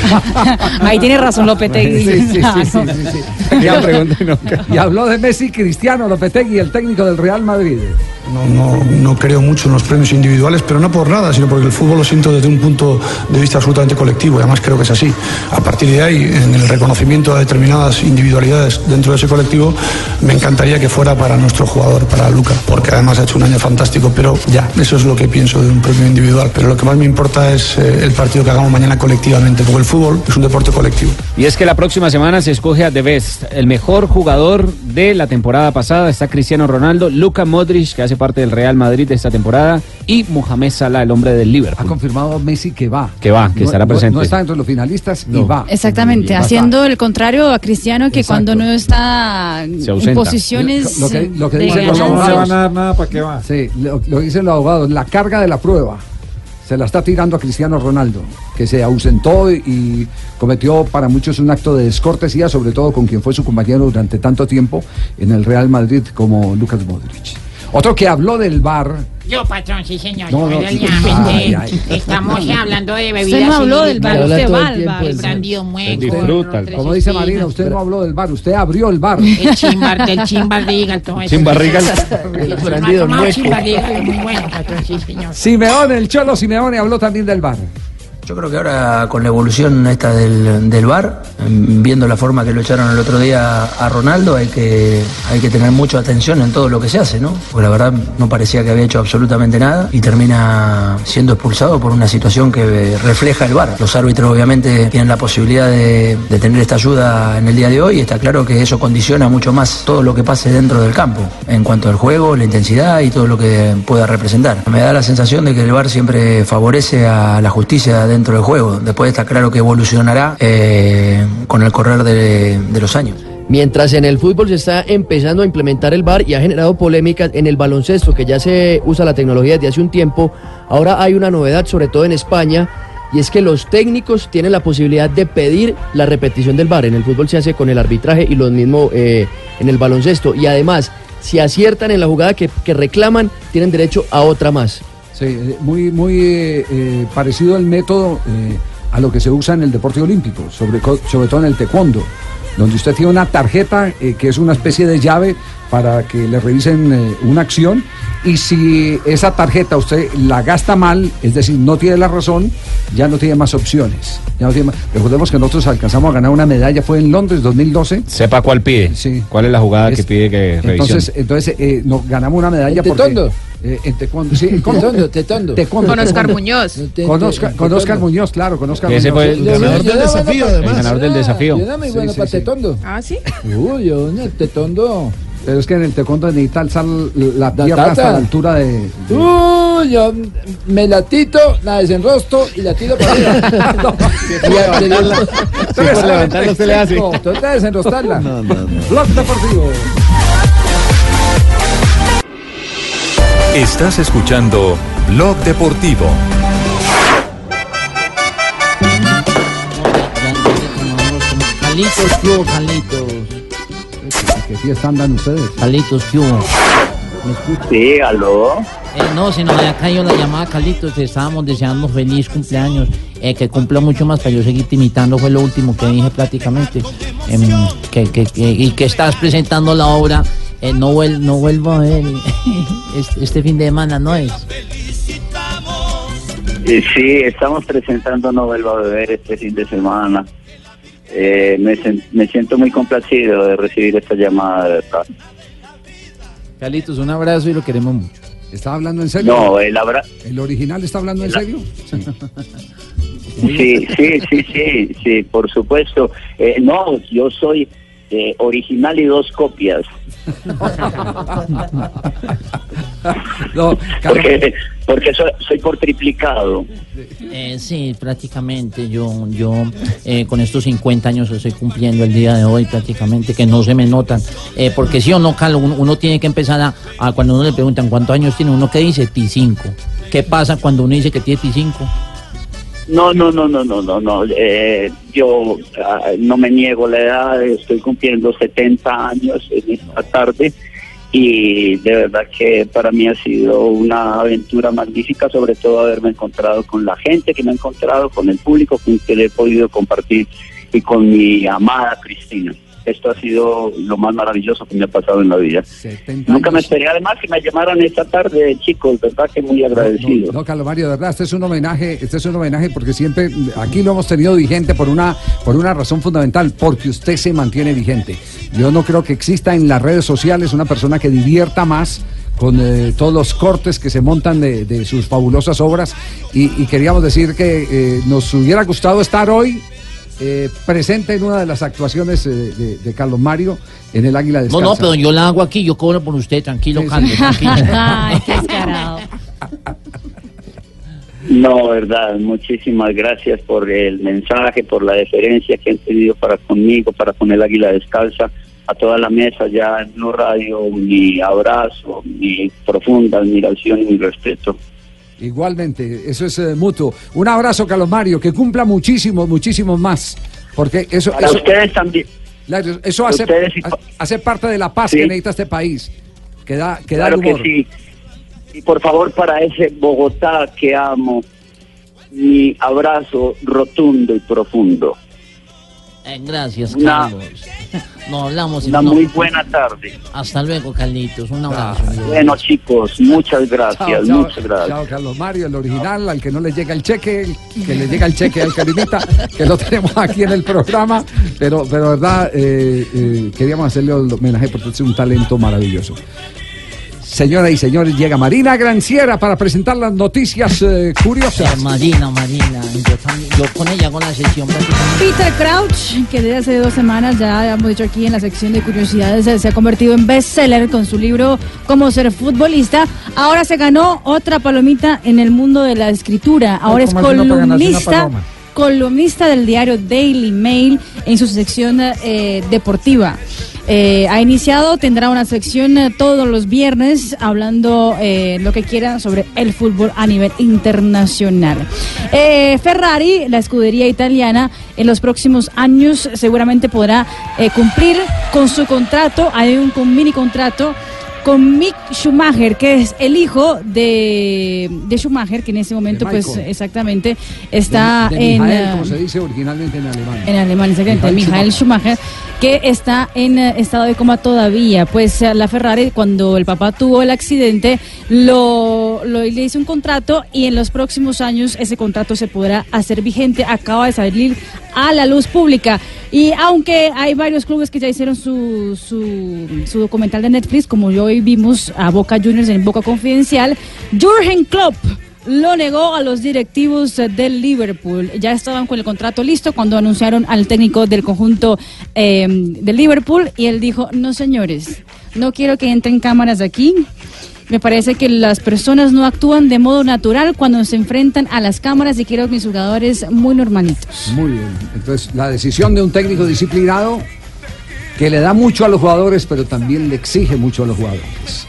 <laughs> Ahí tiene razón Lopetegui. Sí, sí, sí, sí, sí, <laughs> sí. Y, habló, y habló de Messi Cristiano Lopetegui, el técnico del Real Madrid. No, no, no creo mucho en los premios individuales, pero no por nada, sino porque el fútbol lo siento desde un punto de vista absolutamente colectivo, y además creo que es así. A partir de ahí, en el reconocimiento de determinadas individualidades dentro de ese colectivo, me encantaría que fuera para nuestro jugador, para Luca, porque además ha hecho un año fantástico, pero ya, eso es lo que pienso de un premio individual. Pero lo que más me importa es eh, el partido que hagamos mañana colectivamente, porque el fútbol es un deporte colectivo. Y es que la próxima semana se escoge a The Best, el mejor jugador de la temporada pasada. Está Cristiano Ronaldo, Luka Modric, que hace parte del Real Madrid de esta temporada, y Mohamed Salah, el hombre del Ha Liverpool. confirmado Messi que va. Que va, que No- estará presente. No, está entre los finalistas y No. va. Exactamente, Va a haciendo el contrario a Cristiano que Exacto. cuando no está Se en ausenta. posiciones Lo que, lo que de dicen los abogados. dar nada para qué va. Sí, lo, lo dicen los abogados, la carga de la prueba se la está tirando a Cristiano Ronaldo, que se ausentó y, y cometió para muchos un acto de descortesía, sobre todo con quien fue su compañero durante tanto tiempo en el Real Madrid como Lucas Modric. Otro que habló del bar, Yo, patrón, sí, señor. No, no, Realmente, ay, ay. Estamos hablando de bebidas. Usted no habló del bar, usted va al bar. El brandido mueco. Como dice. Marina, usted no habló del bar, usted abrió el bar. El chimbar, del chimbarrigal, todo eso. Chimbarrigal. <laughs> El brandido mueco. chimbarrigal es muy bueno, patrón, sí, señor. Simeone, el Cholo Simeone habló también del bar. Yo creo que ahora con la evolución esta del, del VAR, em, viendo la forma que lo echaron el otro día a Ronaldo, hay que, hay que tener mucha atención en todo lo que se hace, ¿no? Porque la verdad no parecía que había hecho absolutamente nada y termina siendo expulsado por una situación que refleja el VAR. Los árbitros obviamente tienen la posibilidad de, de tener esta ayuda en el día de hoy y está claro que eso condiciona mucho más todo lo que pase dentro del campo, en cuanto al juego, la intensidad y todo lo que pueda representar. Me da la sensación de que el VAR siempre favorece a la justicia dentro del juego. Después está claro que evolucionará eh, con el correr de, los años. Mientras en el fútbol se está empezando a implementar el VAR y ha generado polémicas en el baloncesto, que ya se usa la tecnología desde hace un tiempo, ahora hay una novedad, sobre todo en España, y es que los técnicos tienen la posibilidad de pedir la repetición del VAR. En el fútbol se hace con el arbitraje y lo mismo eh, en el baloncesto. Y además, si aciertan en la jugada que reclaman, tienen derecho a otra más. Sí, eh, muy, muy eh, eh, parecido el método a lo que se usa en el deporte olímpico, sobre, sobre todo en el taekwondo, donde usted tiene una tarjeta que es una especie de llave para que le revisen eh, una acción y si esa tarjeta usted la gasta mal, es decir, no tiene la razón, ya no tiene más opciones. Ya no tiene más- Recordemos que nosotros alcanzamos a ganar una medalla, fue en Londres 2012. Sepa cuál pide. ¿Cuál es la jugada que pide que revisione? Entonces, entonces eh, nos ganamos una medalla ¿En porque... eh, en taekwondo, sí. ¿cómo? Tetondo, tetondo. Taekwondo, Con Oscar. Muñoz. Con Oscar, con Oscar Muñoz, claro, con Oscar Ese Muñoz. fue el ganador del desafío, además. El ganador del desafío. Yo no muy bueno Sí, para sí, sí. tetondo. Ah, sí. Uy, yo tetondo. Pero es que en el taekwondo necesita alzar la pierna hasta la altura de... Uy, yo me la tito, la desenrosto y la tiro para arriba. Y a- por levantarla se le hace. Trata de desenrostarla. No, no, no. Blog Deportivo. Estás escuchando Blog Deportivo. Calitos, ¿qué hubo, Calitos? ¿Qué fiesta andan ustedes? Calitos, ¿qué hubo? ¿Me escucha? Sí, aló. Eh, no, se nos había caído la llamada, Carlitos. Te estábamos deseando feliz cumpleaños. eh, que cumpla mucho más para yo seguir imitando. Fue lo último que dije prácticamente. Em, que, que- que- y que estás presentando la obra. eh, no, vuel- no vuelvo a ver <laughs> este, este fin de semana, ¿no es? Eh, sí, estamos presentando No Vuelvo a Beber este fin de semana. Eh, me, me siento muy complacido de recibir esta llamada, de verdad. Carlitos, un abrazo y lo queremos mucho. ¿Está hablando en serio? No, el abra... ¿El original está hablando en serio? <laughs> Sí, sí, sí, sí, sí, por supuesto. Eh, no, yo soy eh, original y dos copias. <laughs> No, porque porque soy, soy por triplicado. Eh, sí, prácticamente. Yo, yo eh, con estos 50 años estoy cumpliendo el día de hoy, prácticamente, que no se me notan. Eh, porque sí o no, Carlos, uno, uno tiene que empezar a, a Cuando uno le preguntan cuántos años tiene, uno que dice T5. ¿Qué pasa cuando uno dice que tiene T5? No, no, no, no, no, no, no. Eh, yo ah, no me niego la edad, estoy cumpliendo 70 años en esta tarde y de verdad que para mí ha sido una aventura magnífica, sobre todo haberme encontrado con la gente que me ha encontrado, con el público con que le he podido compartir y con mi amada Cristina. Esto ha sido lo más maravilloso que me ha pasado en la vida. Nunca me esperé además que me llamaran esta tarde, chicos, verdad que muy agradecido. No, Carlos Mario, de verdad, este es un homenaje, este es un homenaje porque siempre aquí lo hemos tenido vigente por una, por una razón fundamental, porque usted se mantiene vigente. Yo no creo que exista en las redes sociales una persona que divierta más con eh, todos los cortes que se montan de, de sus fabulosas obras y, y queríamos decir que eh, nos hubiera gustado estar hoy eh, presente en una de las actuaciones eh, de, de Carlos Mario en el Águila No, Descalza. no, pero yo la hago aquí, yo cobro por usted, tranquilo, Carlos, tranquilo. <laughs> Ay, qué descarado. No, verdad, muchísimas gracias por el mensaje, por la deferencia que han tenido para conmigo, para con el Águila Descalza, a toda la mesa ya en Blue Radio, mi abrazo, mi profunda admiración y mi respeto. Igualmente, eso es eh, mutuo. Un abrazo, Carlos Mario, que cumpla muchísimos, muchísimos más. Porque eso, Para eso, ustedes también. Eso hace, y- hace parte de la paz Sí. que necesita este país. Que da, que da Claro que sí. Y por favor, para ese Bogotá que amo, mi abrazo rotundo y profundo. Eh, gracias, Una- Carlos. <laughs> Nos hablamos. en Una una- muy buena tarde. Hasta luego, Carlitos. Un abrazo. Bueno, chicos, muchas gracias, Chao, chao, muchas gracias. chao, Carlos Mario, el original, al que no le llega el cheque, el que le llega el cheque al Carimita, <laughs> que lo tenemos aquí en el programa, pero, pero verdad, eh, eh, queríamos hacerle el homenaje porque es un talento maravilloso. Señoras y señores, llega Marina Granciera para presentar las noticias eh, curiosas. Marina, Marina. Yo, también- yo con ella hago la sesión. Peter Crouch, que desde hace dos semanas ya hemos dicho aquí en la sección de curiosidades, se- se ha convertido en bestseller con su libro Cómo ser futbolista. Ahora se ganó otra palomita en el mundo de la escritura. Ahora es ¿Cómo hace uno para ganarse una columnista. columnista del diario Daily Mail en su sección eh, deportiva. Eh, ha iniciado, tendrá una sección eh, todos los viernes hablando eh, lo que quiera sobre el fútbol a nivel internacional. Eh, Ferrari, la escudería italiana, en los próximos años seguramente podrá cumplir con su contrato, hay un, un mini contrato con Mick Schumacher, que es el hijo de, de Schumacher, que en ese momento, pues Michael. exactamente, está De- de en, Mijael, eh, como se dice originalmente en alemán. en alemán, exactamente, Michael Michael Schumacher, que está en eh, estado de coma todavía. Pues eh, la Ferrari, cuando el papá tuvo el accidente, lo, le hizo un contrato y en los próximos años ese contrato se podrá hacer vigente. Acaba de salir a la luz pública. Y aunque hay varios clubes que ya hicieron su, su, su documental de Netflix, como hoy vimos a Boca Juniors en Boca Confidencial, Jürgen Klopp lo negó a los directivos del Liverpool. Ya estaban con el contrato listo cuando anunciaron al técnico del conjunto eh, del Liverpool y él dijo, no señores, no quiero que entren cámaras aquí. Me parece que las personas no actúan de modo natural cuando se enfrentan a las cámaras y quiero mis jugadores muy normalitos. Muy bien. Entonces, la decisión de un técnico disciplinado que le da mucho a los jugadores, pero también le exige mucho a los jugadores.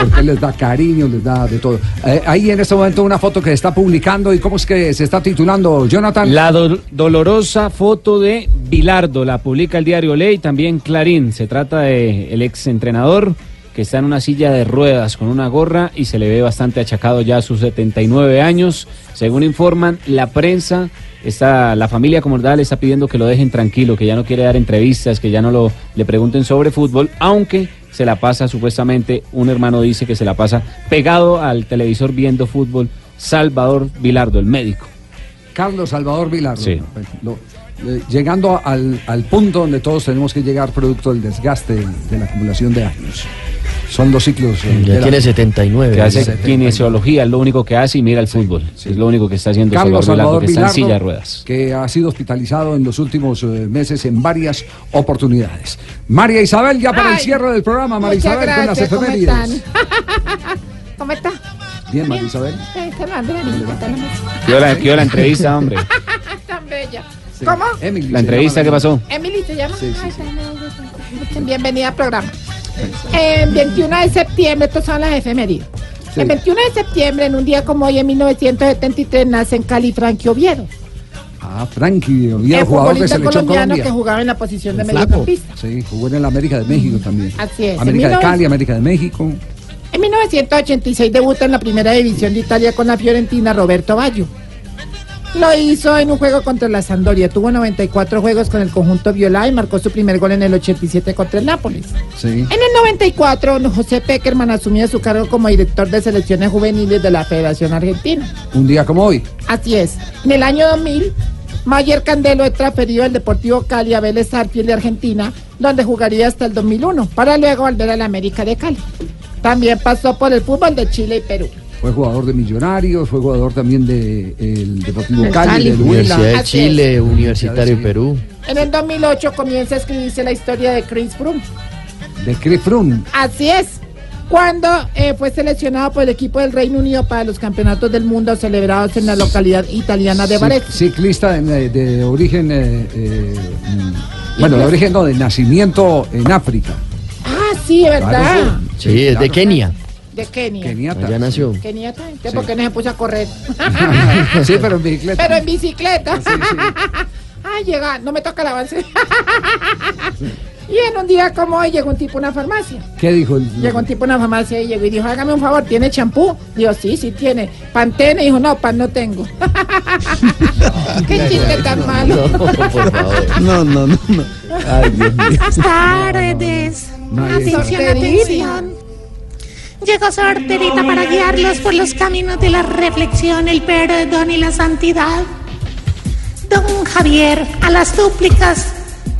Porque les da cariño, les da de todo. Eh, ahí en este momento una foto que se está publicando y cómo es que se está titulando, Jonathan. La do- dolorosa foto de Bilardo la publica el diario Ley, también Clarín. Se trata de el ex entrenador que está en una silla de ruedas con una gorra y se le ve bastante achacado ya a sus 79 años. Según informan, la prensa, está, la familia como tal está pidiendo que lo dejen tranquilo, que ya no quiere dar entrevistas, que ya no lo, le pregunten sobre fútbol, aunque se la pasa supuestamente, un hermano dice que se la pasa pegado al televisor viendo fútbol, Salvador Bilardo, el médico. Carlos Salvador Vilar. Sí. Lo- eh, llegando al, al punto donde todos tenemos que llegar producto del desgaste de la acumulación de años. Son dos ciclos. eh, Ya la- tiene 79. Que hace ¿verdad? kinesiología, es lo único que hace y mira el fútbol. Es lo único que está haciendo Carlos Salvador Salvador que está en silla de ruedas. que ha sido hospitalizado en los últimos eh, meses en varias oportunidades. María Isabel, ya para el cierre del programa, María Isabel, con las gracias, ¿cómo efemérides. están? <laughs> ¿Cómo está? Bien, María Isabel. Eh. ¿Qué hora, qué hora la <laughs> entrevista, hombre? <laughs> Tan bella. ¿Cómo? Emily La entrevista, ¿qué pasó? Emily se llama. Sí, sí, Ay, tan bella. Bienvenida al programa. El 21 de septiembre, estos son las efemérides. Sí. El 21 de septiembre, en un día como hoy, en 1973, nace en Cali Frankie Oviedo. Ah, Frankie Oviedo, el jugador de Selección colombiano Colombia. que jugaba en la posición de El mediocampista. Sí, jugó en el América de México también. Así es. América En de 19 Cali, América de México. En 1986 debuta en la primera división de Italia con la Fiorentina Roberto Baggio. Lo hizo en un juego contra la Sampdoria. Tuvo 94 juegos con el conjunto viola y marcó su primer gol en el 87 contra el Nápoles. Sí. En el 94, José Peckerman asumió su cargo como director de selecciones juveniles de la Federación Argentina. Un día como hoy. Así es. En el año 2000, Mayer Candelo es transferido al Deportivo Cali a Vélez Arfiel de Argentina, donde jugaría hasta el 2001, para luego volver al América de Cali. También pasó por el fútbol de Chile y Perú. Fue jugador de Millonarios, fue jugador también de el Deportivo Del Cali, Cali. del Huila. Universidad de Así es. Chile, Universitario de Perú. En el 2008 comienza a escribirse la historia de Chris Froome. De Chris Froome. Así es. Cuando eh, fue seleccionado por el equipo del Reino Unido para los campeonatos del mundo celebrados en la localidad italiana de Varese. Ciclista de, de origen, eh, eh, bueno, de origen no, de nacimiento en África. Ah, sí, ¿verdad? Claro, Sí, es de Kenia. De Kenia. Keniata. Allá nació. Keniata. ¿Usted Sí. por qué no se puso a correr? <laughs> sí, pero en bicicleta. Pero en bicicleta. Ay, llega, no me toca el avance. <laughs> y en un día como hoy llegó un tipo a una farmacia. ¿Qué dijo el Llegó un tipo a una farmacia y llegó y dijo, hágame un favor, ¿tiene champú? Dijo, sí, sí tiene. Pantene, dijo, no, pan no tengo. <laughs> Qué chiste tan malo. No, no, no. no. Ay, Dios mío. Buenas tardes. Nadie Atención, sabe. atención. Llegó sorterita para guiarlos por los caminos de la reflexión, el perdón y la santidad. Don Javier, a las súplicas,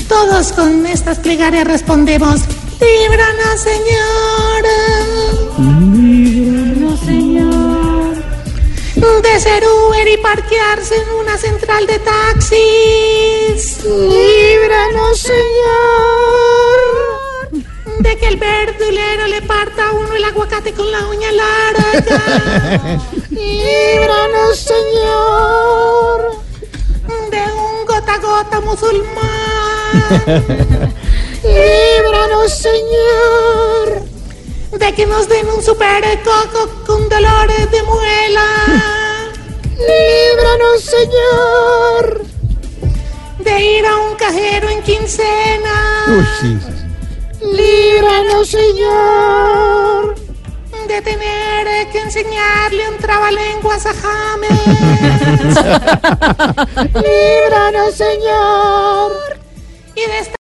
todos con estas plegarias respondemos, líbranos, Señor. Líbranos, Señor. De ser Uber y parquearse en una central de taxis. Líbranos, Señor. De que el verdulero le parta a uno el aguacate con la uña larga. <laughs> Líbranos, Señor. De un gota a gota musulmán. <laughs> Líbranos, Señor. De que nos den un super coco con dolores de muela. Líbranos, Señor. De ir a un cajero en quincena. Uy, sí. Líbranos, Señor, de tener que enseñarle un trabalenguas a James. <laughs> Líbranos, Señor, y de estar